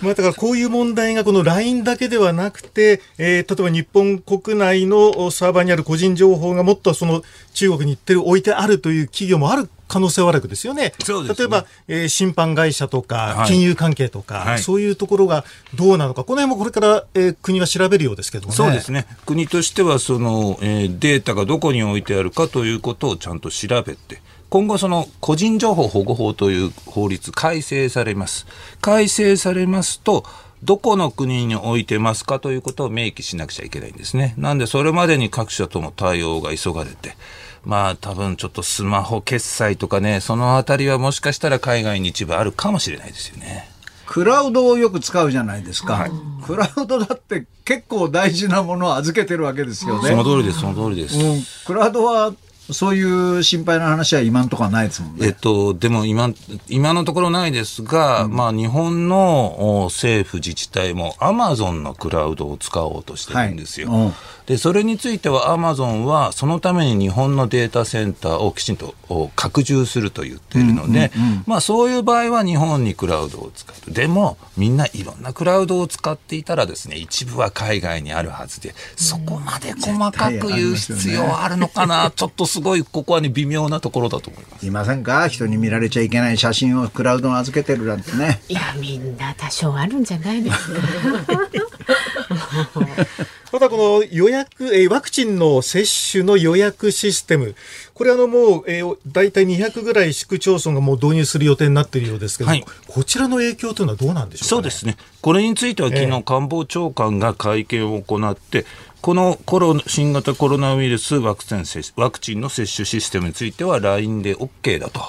まあ、だからこういう問題がこの LINE だけではなくて、えー、例えば日本国内のサーバーにある個人情報がもっとその中国に行ってる置いてあるという企業もある可能性はあるわけですよね。ね例えば、えー、審判会社とか、金融関係とか、はい、そういうところがどうなのか、この辺もこれから、えー、国は調べるようですけどね。そうですね。国としては、その、えー、データがどこに置いてあるかということをちゃんと調べて、今後その個人情報保護法という法律改正されます。改正されますと、どこの国に置いてますかということを明記しなくちゃいけないんですね。なんでそれまでに各社とも対応が急がれて、まあ多分ちょっとスマホ決済とかね、そのあたりはもしかしたら海外に一部あるかもしれないですよね。クラウドをよく使うじゃないですか、はい、クラウドだって結構大事なものを預けてるわけですよね。その通りです、その通りです。うん、クラウドはそういう心配な話は今のところはないですもんね。えっと、でも今、今のところないですが、うん、まあ日本の政府自治体もアマゾンのクラウドを使おうとしてるんですよ。はいうんで、それについてはアマゾンはそのために日本のデータセンターをきちんと拡充すると言っているので、まあそういう場合は日本にクラウドを使う。でもみんないろんなクラウドを使っていたらですね、一部は海外にあるはずで、そこまで細かく言う必要あるのかな、ちょっとすごいここはね微妙なところだと思います。いませんか？人に見られちゃいけない写真をクラウドに預けてるなんてね。いやみんな多少あるんじゃないですか。またこの予約、えー、ワクチンの接種の予約システム、これあのもう、えー、大体200ぐらい市区町村がもう導入する予定になっているようですけど、はい、こちらの影響というのはどうなんでしょうか、ね、そうですね。これについては昨日官房長官が会見を行って、このコロ新型コロナウイルスワクチンワクチンの接種システムについては LINE で OK だと。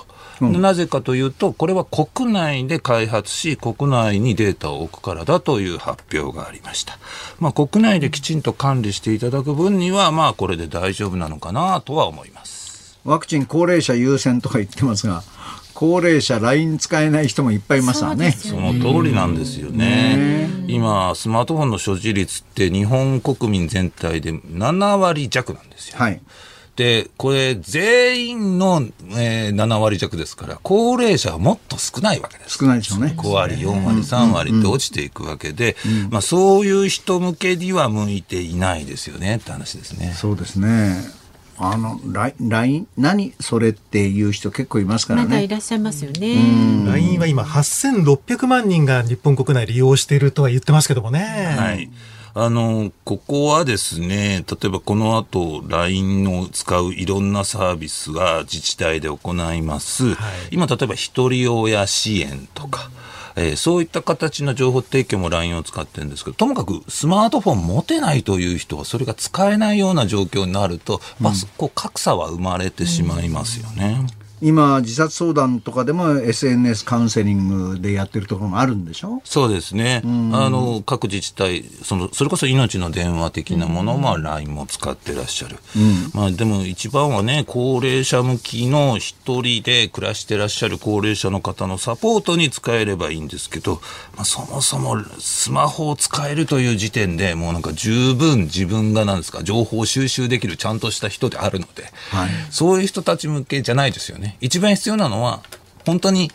うん、なぜかというと、これは国内で開発し、国内にデータを置くからだという発表がありました。まあ、国内できちんと管理していただく分には、まあ、これで大丈夫なのかなとは思います。ワクチン高齢者優先とか言ってますが、高齢者 LINE 使えない人もいっぱいいますわね。その通りなんですよね。今、スマートフォンの所持率って日本国民全体で7割弱なんですよ。はい。で、これ、全員の、えー、7割弱ですから、高齢者はもっと少ないわけです。少ないでしょうね。5割、4割、3割って落ちていくわけで、まあ、そういう人向けには向いていないですよねって話ですね。そうですね。あの、LINE、何それっていう人結構いますからね。まだいらっしゃいますよね。LINE は今8600万人が日本国内利用しているとは言ってますけどもね。はい。あの、ここはですね、例えばこの後、LINE を使ういろんなサービスが自治体で行います。はい、今、例えば一人親支援とか、えー、そういった形の情報提供も LINE を使ってるんですけど、ともかくスマートフォン持てないという人は、それが使えないような状況になると、まあ、こう格差は生まれてしまいますよね。うん今、自殺相談とかでも SNS カウンセリングでやってるところもあるんでしょ？そうですね、あの各自治体その、それこそ命の電話的なものも LINE も使ってらっしゃる、うん、まあ、でも一番はね、高齢者向きの一人で暮らしてらっしゃる高齢者の方のサポートに使えればいいんですけど、まあ、そもそもスマホを使えるという時点でもうなんか十分自分がなんですか、情報収集できるちゃんとした人であるので、はい、そういう人たち向けじゃないですよね。一番必要なのは、本当に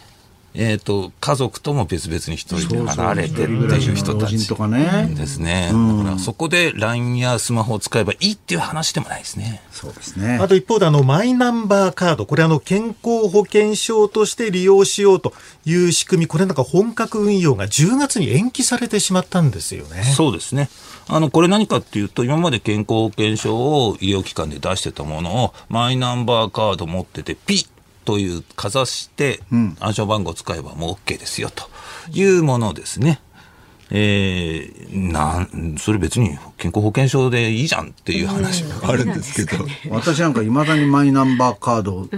えーと、家族とも別々に一人で離れてっていう人たちですね。だからそこで LINE やスマホを使えばいいっていう話でもないですね。そうですね。あと一方であのマイナンバーカード、これあの健康保険証として利用しようという仕組み、これなんか本格運用が10月に延期されてしまったんですよね。そうですね。あの、これ何かっていうと、今まで健康保険証を医療機関で出してたものを、マイナンバーカード持ってて、ピッというかざして暗証番号を使えばもう OK ですよというものですね。えー、なんそれ別に健康保険証でいいじゃんっていう話があるんですけど、私なんかいまだにマイナンバーカード、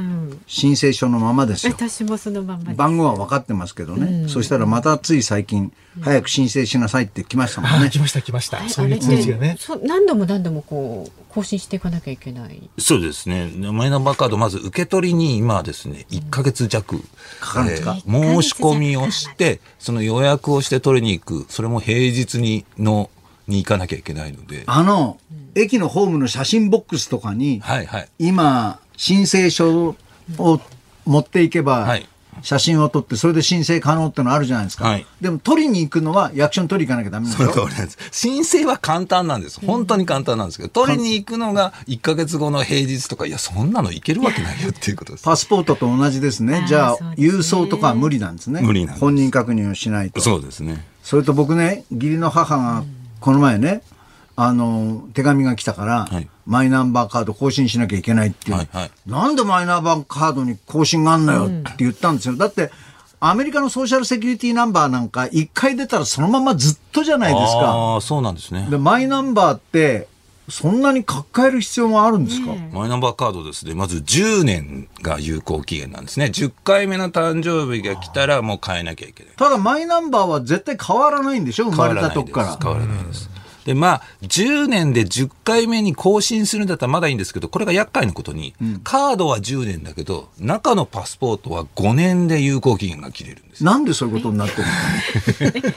申請書のままですよ。私もそのまま番号は分かってますけどね、うん、そしたらまたつい最近、早く申請しなさいって来ましたもんね。来ました来ました。そういう通知がね。何度も何度もこう更新していかなきゃいけない。そうですね。マイナンバーカードまず受け取りに今ですね1か月弱、かかるんですか、えー、申し込みをしてその予約をして取りに行く。それも平日にのに行かなきゃいけないのであの、うん、駅のホームの写真ボックスとかに、はいはい、今申請書を持っていけば、はい写真を撮って、それで申請可能ってのあるじゃないですか。はい、でも、取りに行くのは役所に取りに行かなきゃダメなんですよ。申請は簡単なんです。本当に簡単なんですけど、取りに行くのが1か月後の平日とか、いや、そんなのいけるわけないよっていうことです。パスポートと同じですね。じゃあ、郵送とかは無理なんですね。無理なんです。本人確認をしないと。そうですね。それと僕ね、義理の母が、この前ね、あの、手紙が来たから、はい、マイナンバーカード更新しなきゃいけないっていう。はいはい、なんでマイナンバーカードに更新があんのよって言ったんですよ。だって、アメリカのソーシャルセキュリティナンバーなんか、一回出たらそのままずっとじゃないですか。ああ、そうなんですね。で、マイナンバーって、そんなに書き換える必要もあるんですか、マイナンバーカードですね。まず10年が有効期限なんですね。10回目の誕生日が来たらもう変えなきゃいけない。ただマイナンバーは絶対変わらないんでしょ？生まれたとこから。変わらないです。で、まあ、10年で10回目に更新するんだったらまだいいんですけど、これが厄介なことに、うん、カードは10年だけど、中のパスポートは5年で有効期限が切れるんです。なんでそういうことになってる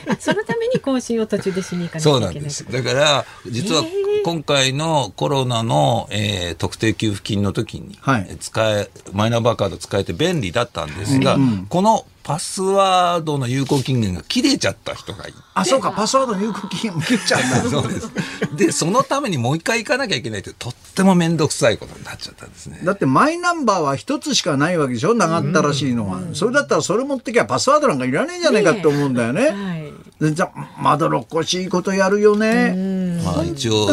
の？そのために更新を途中でしに行かなきゃいけない。そうなんです。だから、実は今回のコロナの、えー、特定給付金の時に、はい、使え、マイナンバーカード使えて便利だったんですが、うん、このパスワードの有効期限が切れちゃった人がいて。あ、そうか、パスワードの有効期限も切っちゃうんだ。そうです。で、そのためにもう一回行かなきゃいけないって、とっても面倒くさいことになっちゃったんですね。だってマイナンバーは一つしかないわけでしょ？長ったらしいのは。それだったらそれ持ってきゃパスワードなんかいらねえんじゃないかって思うんだよね。はいじゃまどろっこしいことやるよね。まあ、一応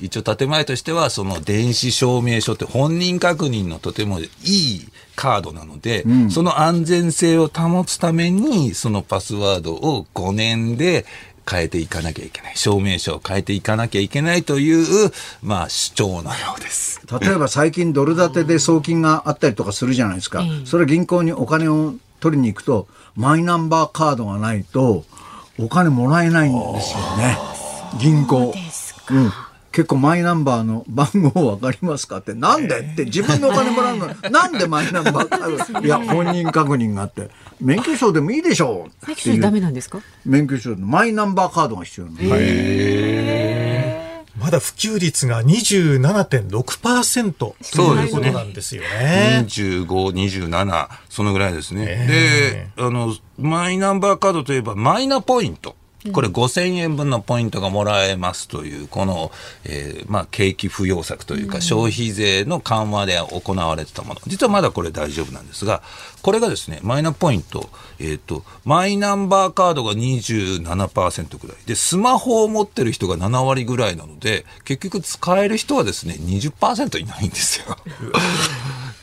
一応建前としてはその電子証明書って本人確認のとてもいいカードなので、うん、その安全性を保つためにそのパスワードを5年で変えていかなきゃいけない。証明書を変えていかなきゃいけないという、まあ、主張のようです。例えば最近ドル建てで送金があったりとかするじゃないですか、それ銀行にお金を取りに行くとマイナンバーカードがないとお金もらえないんですよね。銀行。うん。結構マイナンバーの番号分かりますかって、なんで？って自分のお金もらうの。なんでマイナンバーいや、本人確認があって、免許証でもいいでしょう。免許証ダメなんですか？免許証マイナンバーカードが必要なの。まだ普及率が27.6%ということなんですよね。25、27、そのぐらいですね。で、あの、マイナンバーカードといえば、マイナポイント。これ5000円分のポイントがもらえますという、この、えー、まあ、景気浮揚策というか、消費税の緩和で行われてたもの。実はまだこれ大丈夫なんですが、これがですね、マイナポイント、えっ、ー、と、マイナンバーカードが27%ぐらい。で、スマホを持ってる人が7割ぐらいなので、結局使える人はですね、20%いないんですよ。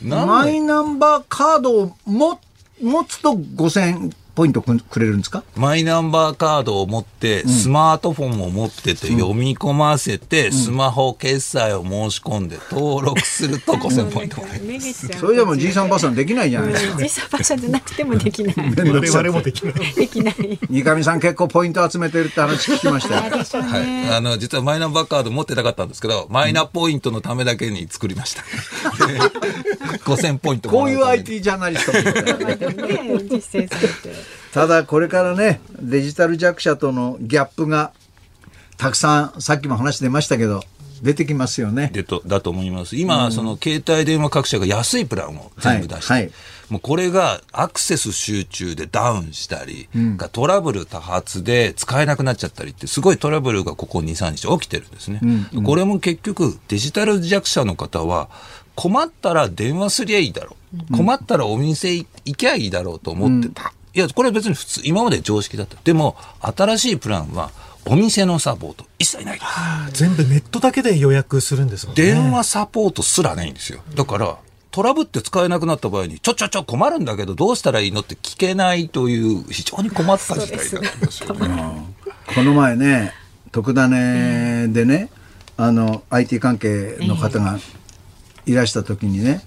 マイナンバーカードを持持つと5000ポイントくれるんですか？マイナンバーカードを持って、スマートフォンを持ってて読み込ませて、スマホ決済を申し込んで登録すると5000ポイントもらえます。それでもじいさんばあさんできないじゃないですか。じいさんばあさんじゃなくてもできない。我々もできない。できない。三上さん結構ポイント集めてるって話聞きましたよ。はい。あの、実はマイナンバーカード持ってなかったんですけど、マイナポイントのためだけに作りました。5000ポイントこういう IT ジャーナリストも、実践するって。ただこれからねデジタル弱者とのギャップがたくさんさっきも話出ましたけど出てきますよね。でとだと思います。今、うん、その携帯電話各社が安いプランを全部出して、はいはい、もうこれがアクセス集中でダウンしたり、うん、トラブル多発で使えなくなっちゃったりって、すごいトラブルがここ2、3日起きてるんですね。うんうん、これも結局、デジタル弱者の方は、困ったら電話すりゃいいだろう。困ったらお店行きゃいいだろうと思ってた。いや、これは別に普通、今まで常識だった。でも、新しいプランは、お店のサポート一切ない全部ネットだけで予約するんですもんね。電話サポートすらないんですよ。だから、トラブって使えなくなった場合に、ちょちょちょ困るんだけど、どうしたらいいのって聞けないという、非常に困った事態なんですよね。この前ね、特ダネでね、あの、IT 関係の方がいらした時にね、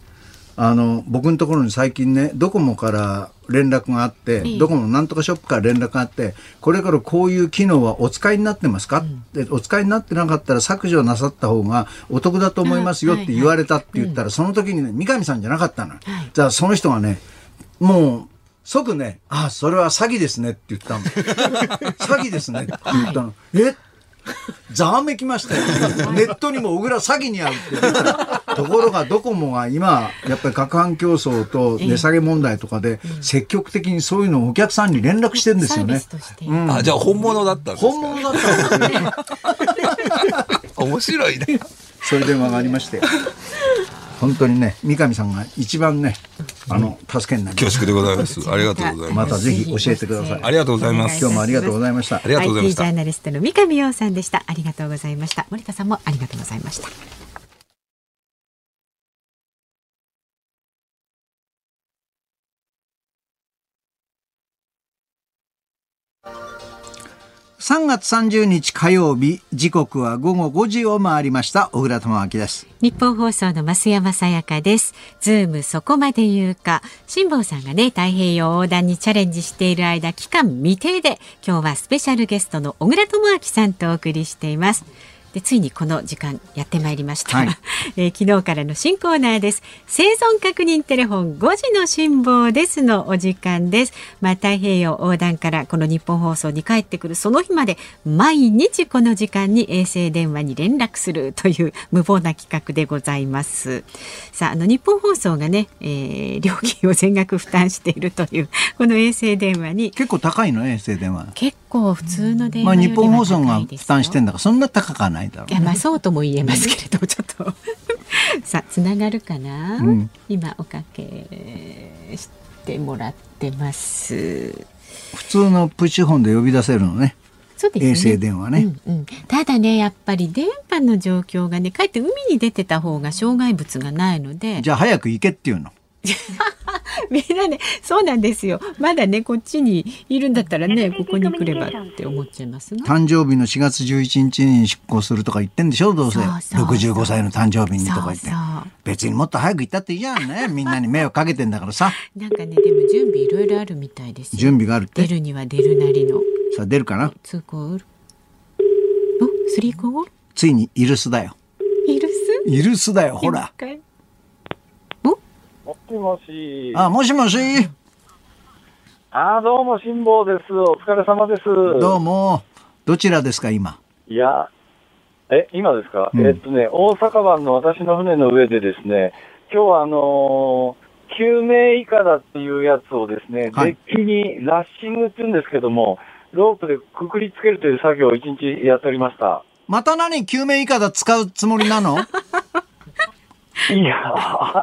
あの僕のところに最近ねドコモから連絡があって、ドコモのなんとかショップから連絡があってこれからこういう機能はお使いになってますか、うん、お使いになってなかったら削除なさった方がお得だと思いますよって言われたって言ったら、その時にね三上さんじゃなかったの、はい、じゃあその人がねもう即ね、ああ、それは詐欺ですねって言ったの。詐欺ですねって言ったの。え？ざわめきましたよ。ネットにも小倉詐欺に遭うって出た。ところがドコモが今、やっぱり各販競争と値下げ問題とかで、積極的にそういうのをお客さんに連絡してるんですよね。うん、あ、じゃあ本物だったんです本物だったんですよ。面白いね。そういう電話がありまして。本当にね三上さんが一番ねあの助けになり恐縮でございます。ありがとうございます。またぜひ教えてください。ありがとうございます。今日もありがとうございました。ありがとうございました。ジャーナリストの三上洋さんでした。ありがとうございました。森田さんもありがとうございました3月30日火曜日時刻は午後5時を回りました。小倉智明です。日本放送の増山さやかです。ズームそこまで言うか。辛坊さんがね太平洋横断にチャレンジしている間期間未定で今日はスペシャルゲストの小倉智明さんとお送りしています。でついにこの時間やってまいりました、はい、えー、昨日からの新コーナーです。生存確認テレフォン5時の辛抱ですのお時間です。まあ、太平洋横断からこの日本放送に帰ってくるその日まで毎日この時間に衛星電話に連絡するという無謀な企画でございます。さああの日本放送がね、えー、料金を全額負担しているというこの衛星電話に結構高いの？衛星電話。結構普通の電話まあ日本放送が負担してんだからそんな高くはないだろう、ね、いやまあそうとも言えますけれどもちょっとさあつながるかな、うん、今おかけてもらってます。普通のプチンで呼び出せるのね。そうですね、衛星電話ね、うんうん、ただねやっぱり電波の状況がねかえって海に出てた方が障害物がないので。じゃあ早く行けっていうの？みんなねそうなんですよ。まだねこっちにいるんだったらねここに来ればって思っちゃいます誕生日の4月11日に出航するとか言ってんでしょどうせ。そう65歳の誕生日にとか言って。別にもっと早く行ったっていいじゃんね。みんなに迷惑かけてんだからさ。なんかねでも準備いろいろあるみたいです準備があるって。出るには出るなりの。さあ出るかな？ツーコールおスリーコール？ついにイルスだよ。イルス？イルスだよほら。もしもし。あ、もしもし。あ、どうも、辛抱です。お疲れ様です。どうも。どちらですか、今？いや、え、今ですか、うん、えっとね、大阪湾の私の船の上でですね、今日はあのー、救命いかだっていうやつをですね、はい、デッキにラッシングって言うんですけども、ロープでくくりつけるという作業を一日やっておりました。また何？救命いかだ使うつもりなの？いや、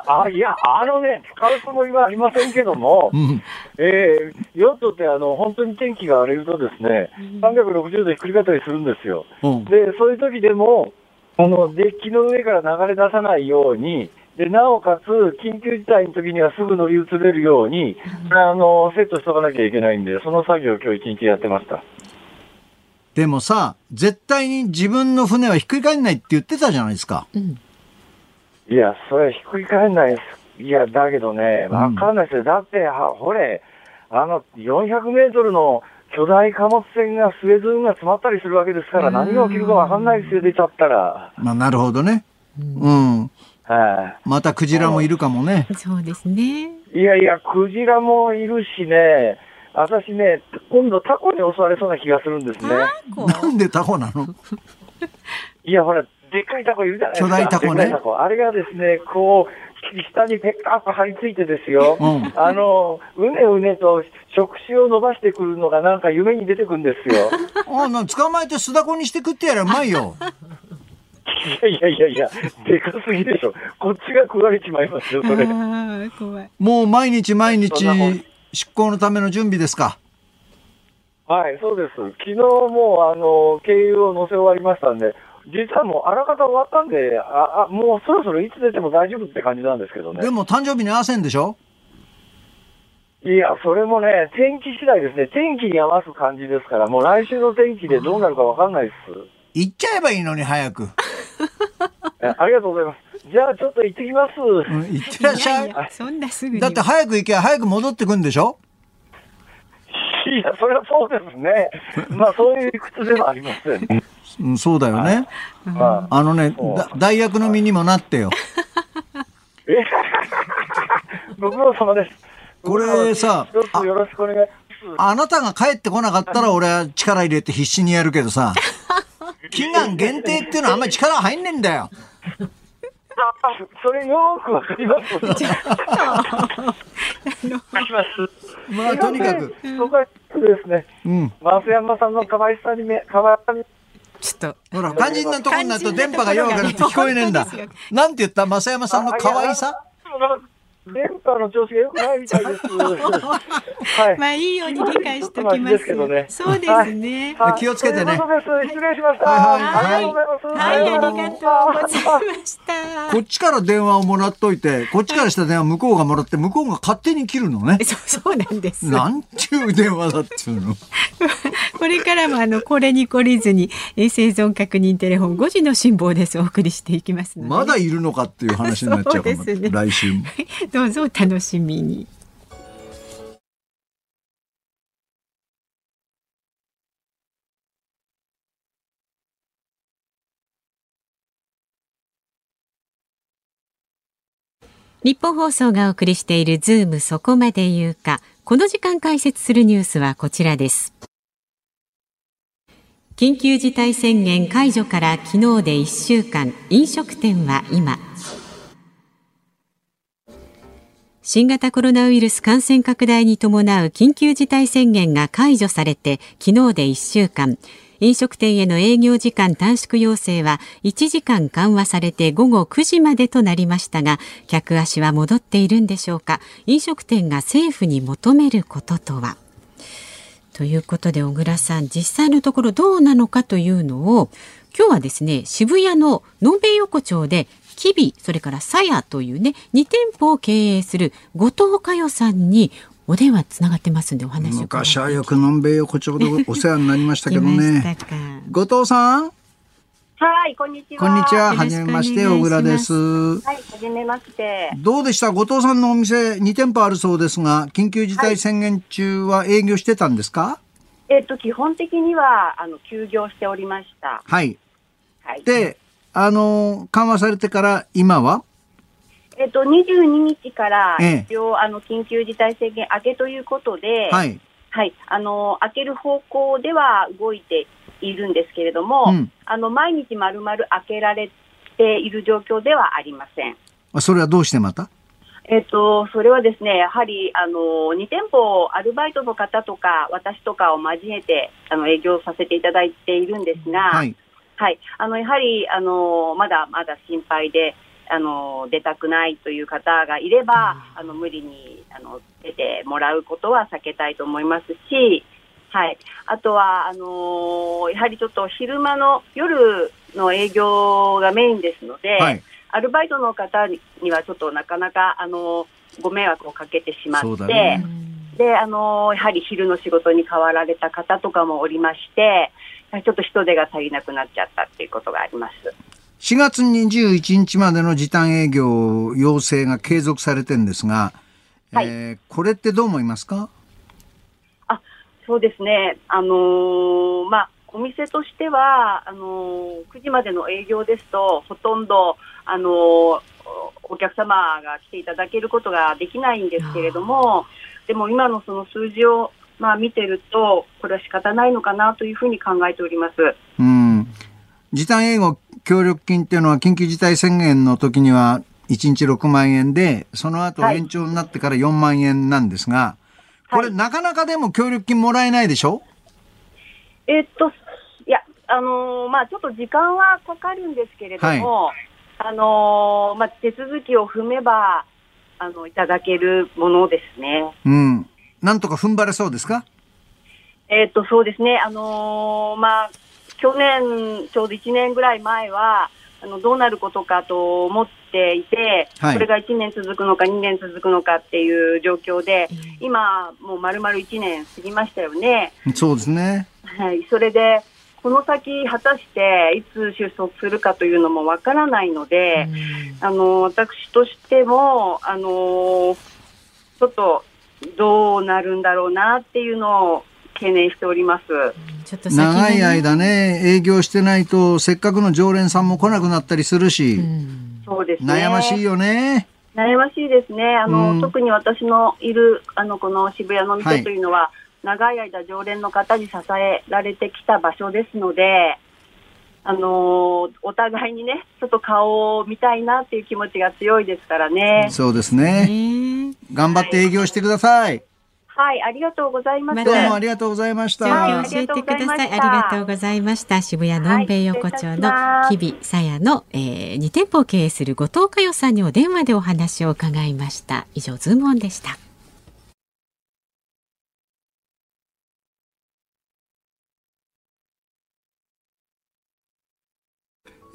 あ、いや、あのね、使うつもりはありませんけども、うん、えー、ヨットってあの、本当に天気が荒れるとですね、360度ひっくり返ったりするんですよ。うん、で、そういう時でも、あの、デッキの上から流れ出さないように、で、なおかつ、緊急事態の時にはすぐ乗り移れるように、あの、セットしとかなきゃいけないんで、その作業を今日一日やってました。でもさ、絶対に自分の船はひっくり返んないって言ってたじゃないですか。うんいや、それひっくり返んないです。いや、だけどね、わかんないですよ。だって、は、ほれ、あの、400メートルの巨大貨物船がスエズ運が詰まったりするわけですから、何が起きるかわかんないですよ、出ちゃったら。まあ、なるほどね。うん。はい。またクジラもいるかもね。そうですね。いやいや、クジラもいるしね、私ね、今度タコに襲われそうな気がするんですね。なんでタコなの？いや、ほら、でっかいタコいるじゃないですか。巨大タコね。コあれがですね、こう、下にペッカーと張り付いてですよ、うん、あの、うねうねと触手を伸ばしてくるのがなんか夢に出てくるんですよ。あな捕まえて巣だこにして食ってやらうまいよ。いやいやいやいや、でかすぎでしょ。こっちが食われちまいますよ、それ。もう毎日毎日出航のための準備ですか？はい、そうです。昨日もう、あの、経由を乗せ終わりましたんで、実はもうあらかた終わったんで、ああもうそろそろいつ出ても大丈夫って感じなんですけどね。でも誕生日に合わせんでしょ？いや、それもね、天気次第ですね。天気に合わす感じですから、もう来週の天気でどうなるかわかんないです。行っちゃえばいいのに、早く。ありがとうございます。じゃあ、ちょっと行ってきます。うん、行ってらっしゃい。いやいやそんなすぐだって早く行けば早く戻ってくんでしょ？いや、それはそうですね。まあ、そういう理屈ではありません。うん、そうだよね。はい、あのね、大学の身にもなってよ。え？ご苦労様です。これさ、よろしくお願いあなたが帰ってこなかったら俺は力入れて必死にやるけどさ、期間限定っていうのはあんまり力入んねえんだよ。それよくわかります。まあとにかく。そこはですね。うん。増山さんの可愛さにめ、可愛さにちょっと。ほら、肝心なとこになると電波が弱くなって聞こえねえんだ。なんて言った？増山さんの可愛さ？電波の調子が良くないみたいです。はい。まあいいように理解しておきます。ね、そうですね。はい、気をつけてね。失礼しました。はいはいはい。はい、ありがとうございました。こっちから電話をもらっといて、こっちからした電話向こうがもらって、向こうが勝手に切るのね。そうそうなんです。なんちゅう電話だっつうの。これからもあのこれに懲りずに生存確認テレフォン5時の辛抱ですお送りしていきますまだいるのかっていう話になっちゃうかも、ね、来週も。どうぞお楽しみに。日本放送がお送りしているズームそこまで言うか。この時間解説するニュースはこちらです。緊急事態宣言解除から昨日で1週間、飲食店は今、新型コロナウイルス感染拡大に伴う緊急事態宣言が解除されて昨日で1週間。飲食店への営業時間短縮要請は1時間緩和されて午後9時までとなりましたが客足は戻っているんでしょうか。飲食店が政府に求めることとは。ということで小倉さん実際のところどうなのかというのを今日はですね渋谷ののんべ横丁でキビそれからさやというね2店舗を経営する後藤佳代さんにお電話つながってますんでお話昔はよくのんべい横丁でお世話になりましたけどね後藤さん？はい、こんにちは。こんにちは。はじめまして、小倉です。はい、はじめまして。どうでした？後藤さんのお店2店舗あるそうですが、緊急事態宣言中は営業してたんですか、はい、えっ、と、基本的には、あの、休業しておりました。はい。はい。で、あの、緩和されてから今は？えっと、22日から、一応、あの、緊急事態宣言明けということで、はい。はい。あの、明ける方向では動いているんですけれども、うん、あの、毎日まるまる開けられている状況ではありません。それはどうしてまた？えっと、それはですね、やはり、あの、2店舗、アルバイトの方とか、私とかを交えて、あの、営業させていただいているんですが、はい。はい。あの、やはり、あの、まだまだ心配で、あの出たくないという方がいれば、あの無理にあの出てもらうことは避けたいと思いますし、はい、あとはあのやはりちょっと昼間の夜の営業がメインですので、はい、アルバイトの方にはちょっとなかなかあのご迷惑をかけてしまって。ね、であのやはり昼の仕事に変わられた方とかもおりまして、ちょっと人手が足りなくなっちゃったっていうことがあります。4月21日までの時短営業要請が継続されてるんですが、はい、えー、これってどう思いますか？あそうですね、あのー、まあ、お店としてはあのー、9時までの営業ですと、ほとんど、あのー、お客様が来ていただけることができないんですけれども、でも今のその数字を、まあ、見てると、これは仕方ないのかなというふうに考えております。うん時短営業協力金っていうのは緊急事態宣言の時には1日6万円で、その後延長になってから4万円なんですが、はい、これ、なかなかでも協力金もらえないでしょ？えー、っと、いや、あのー、まあちょっと時間はかかるんですけれども、はい、あのー、まあ手続きを踏めば、あの、いただけるものですね。うん。なんとか踏ん張れそうですか？えっと、そうですね。あのまあ、去年、ちょうど1年ぐらい前は、あのどうなることかと思っていて、はい、これが1年続くのか2年続くのかっていう状況で、今、もう丸々1年過ぎましたよね。そうですね。はい、それで、この先、果たしていつ収束するかというのもわからないので、あの私としても、あのちょっとどうなるんだろうなっていうのを懸念しております。ちょっと長い間ね、営業してないと、せっかくの常連さんも来なくなったりするし、そうですね。悩ましいよね。悩ましいですね。あの、うん、特に私のいる、あの、この渋谷の店というのは、はい、長い間常連の方に支えられてきた場所ですので、あのお互いにね、ちょっと顔を見たいなっていう気持ちが強いですからね。そうですね。頑張って営業してください。はいはい、ありがとうございます。どうもありがとうございました。教えてください。ありがとうございました。渋谷のんべい横丁の日々さやの、えー、2店舗を経営する後藤佳代さんにお電話でお話を伺いました。以上ズームオンでした。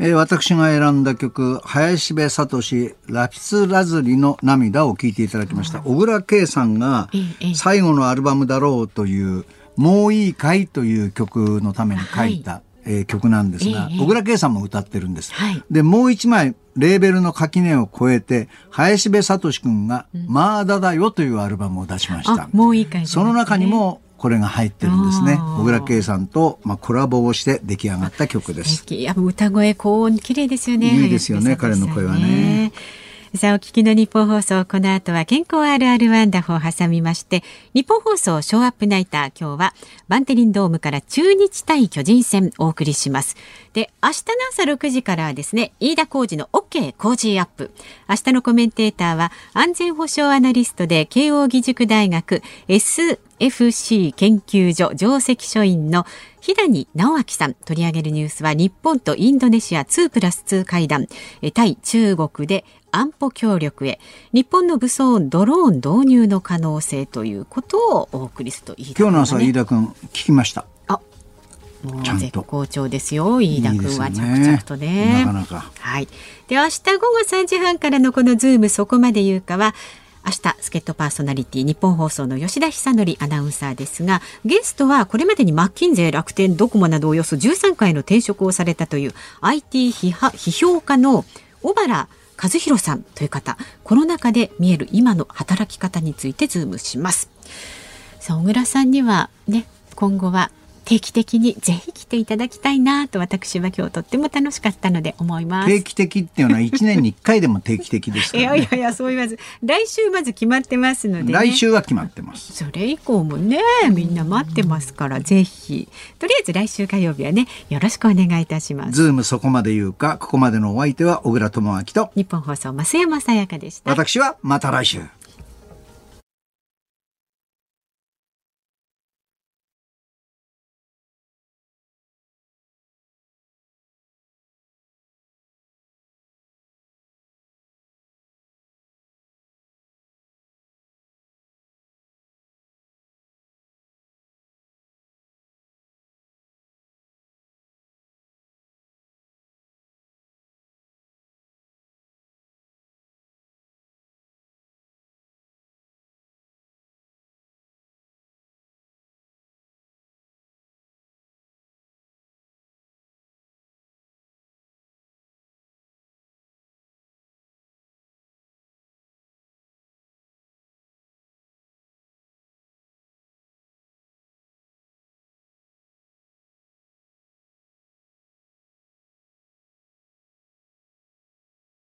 えー、私が選んだ曲、林部聡ラピスラズリの涙を聴いていただきました。小倉圭さんが最後のアルバムだろうという、もういいかいという曲のために書いた、はい、えー、曲なんですが、小倉圭さんも歌ってるんです。はい、で、もう一枚、レーベルの垣根を越えて、林部聡君が、まだだよというアルバムを出しました。もういいかい、ね、その中にも、これが入ってるんですね。小倉圭さんと、まあ、コラボをして出来上がった曲です。歌声高音綺麗ですよね。いいですよね彼の声はねさあお聞きの日本放送この後は健康あるあるワンダフを挟みまして日本放送ショーアップナイター今日はバンテリンドームから中日対巨人戦お送りします。で明日の朝6時からはですね飯田浩二の OK 工事アップ。明日のコメンテーターは安全保障アナリストで慶應義塾大学 SFC 研究所上席所員の日谷直明さん。取り上げるニュースは日本とインドネシア2プラス2会談。対中国で安保協力へ日本の武装ドローン導入の可能性ということをお送りするといい、ね、今日の朝飯田君聞きました。あもう絶好調ですよ飯田君は。着々とね、なかなか。はい。で明日午後3時半からのこのズームそこまで言うかは明日助っ人パーソナリティニッポン放送の吉田尚記アナウンサーですがゲストはこれまでにマッキンゼー楽天ドコモなどおよそ13回の転職をされたという IT 批評家の小原和弘さんという方コロナ禍で見える今の働き方についてズームします。さあ小倉さんにはね今後は定期的にぜひ来ていただきたいなと私は今日とっても楽しかったので思います。定期的っていうのは1年に1回でも定期的ですね、いやいやいやそう言わず。来週まず決まってますので、ね、来週は決まってます。それ以降もねみんな待ってますからぜひ。とりあえず来週火曜日はねよろしくお願いいたします。ズームそこまで言うかここまでのお相手は小倉智明と日本放送増山さやかでした。私はまた来週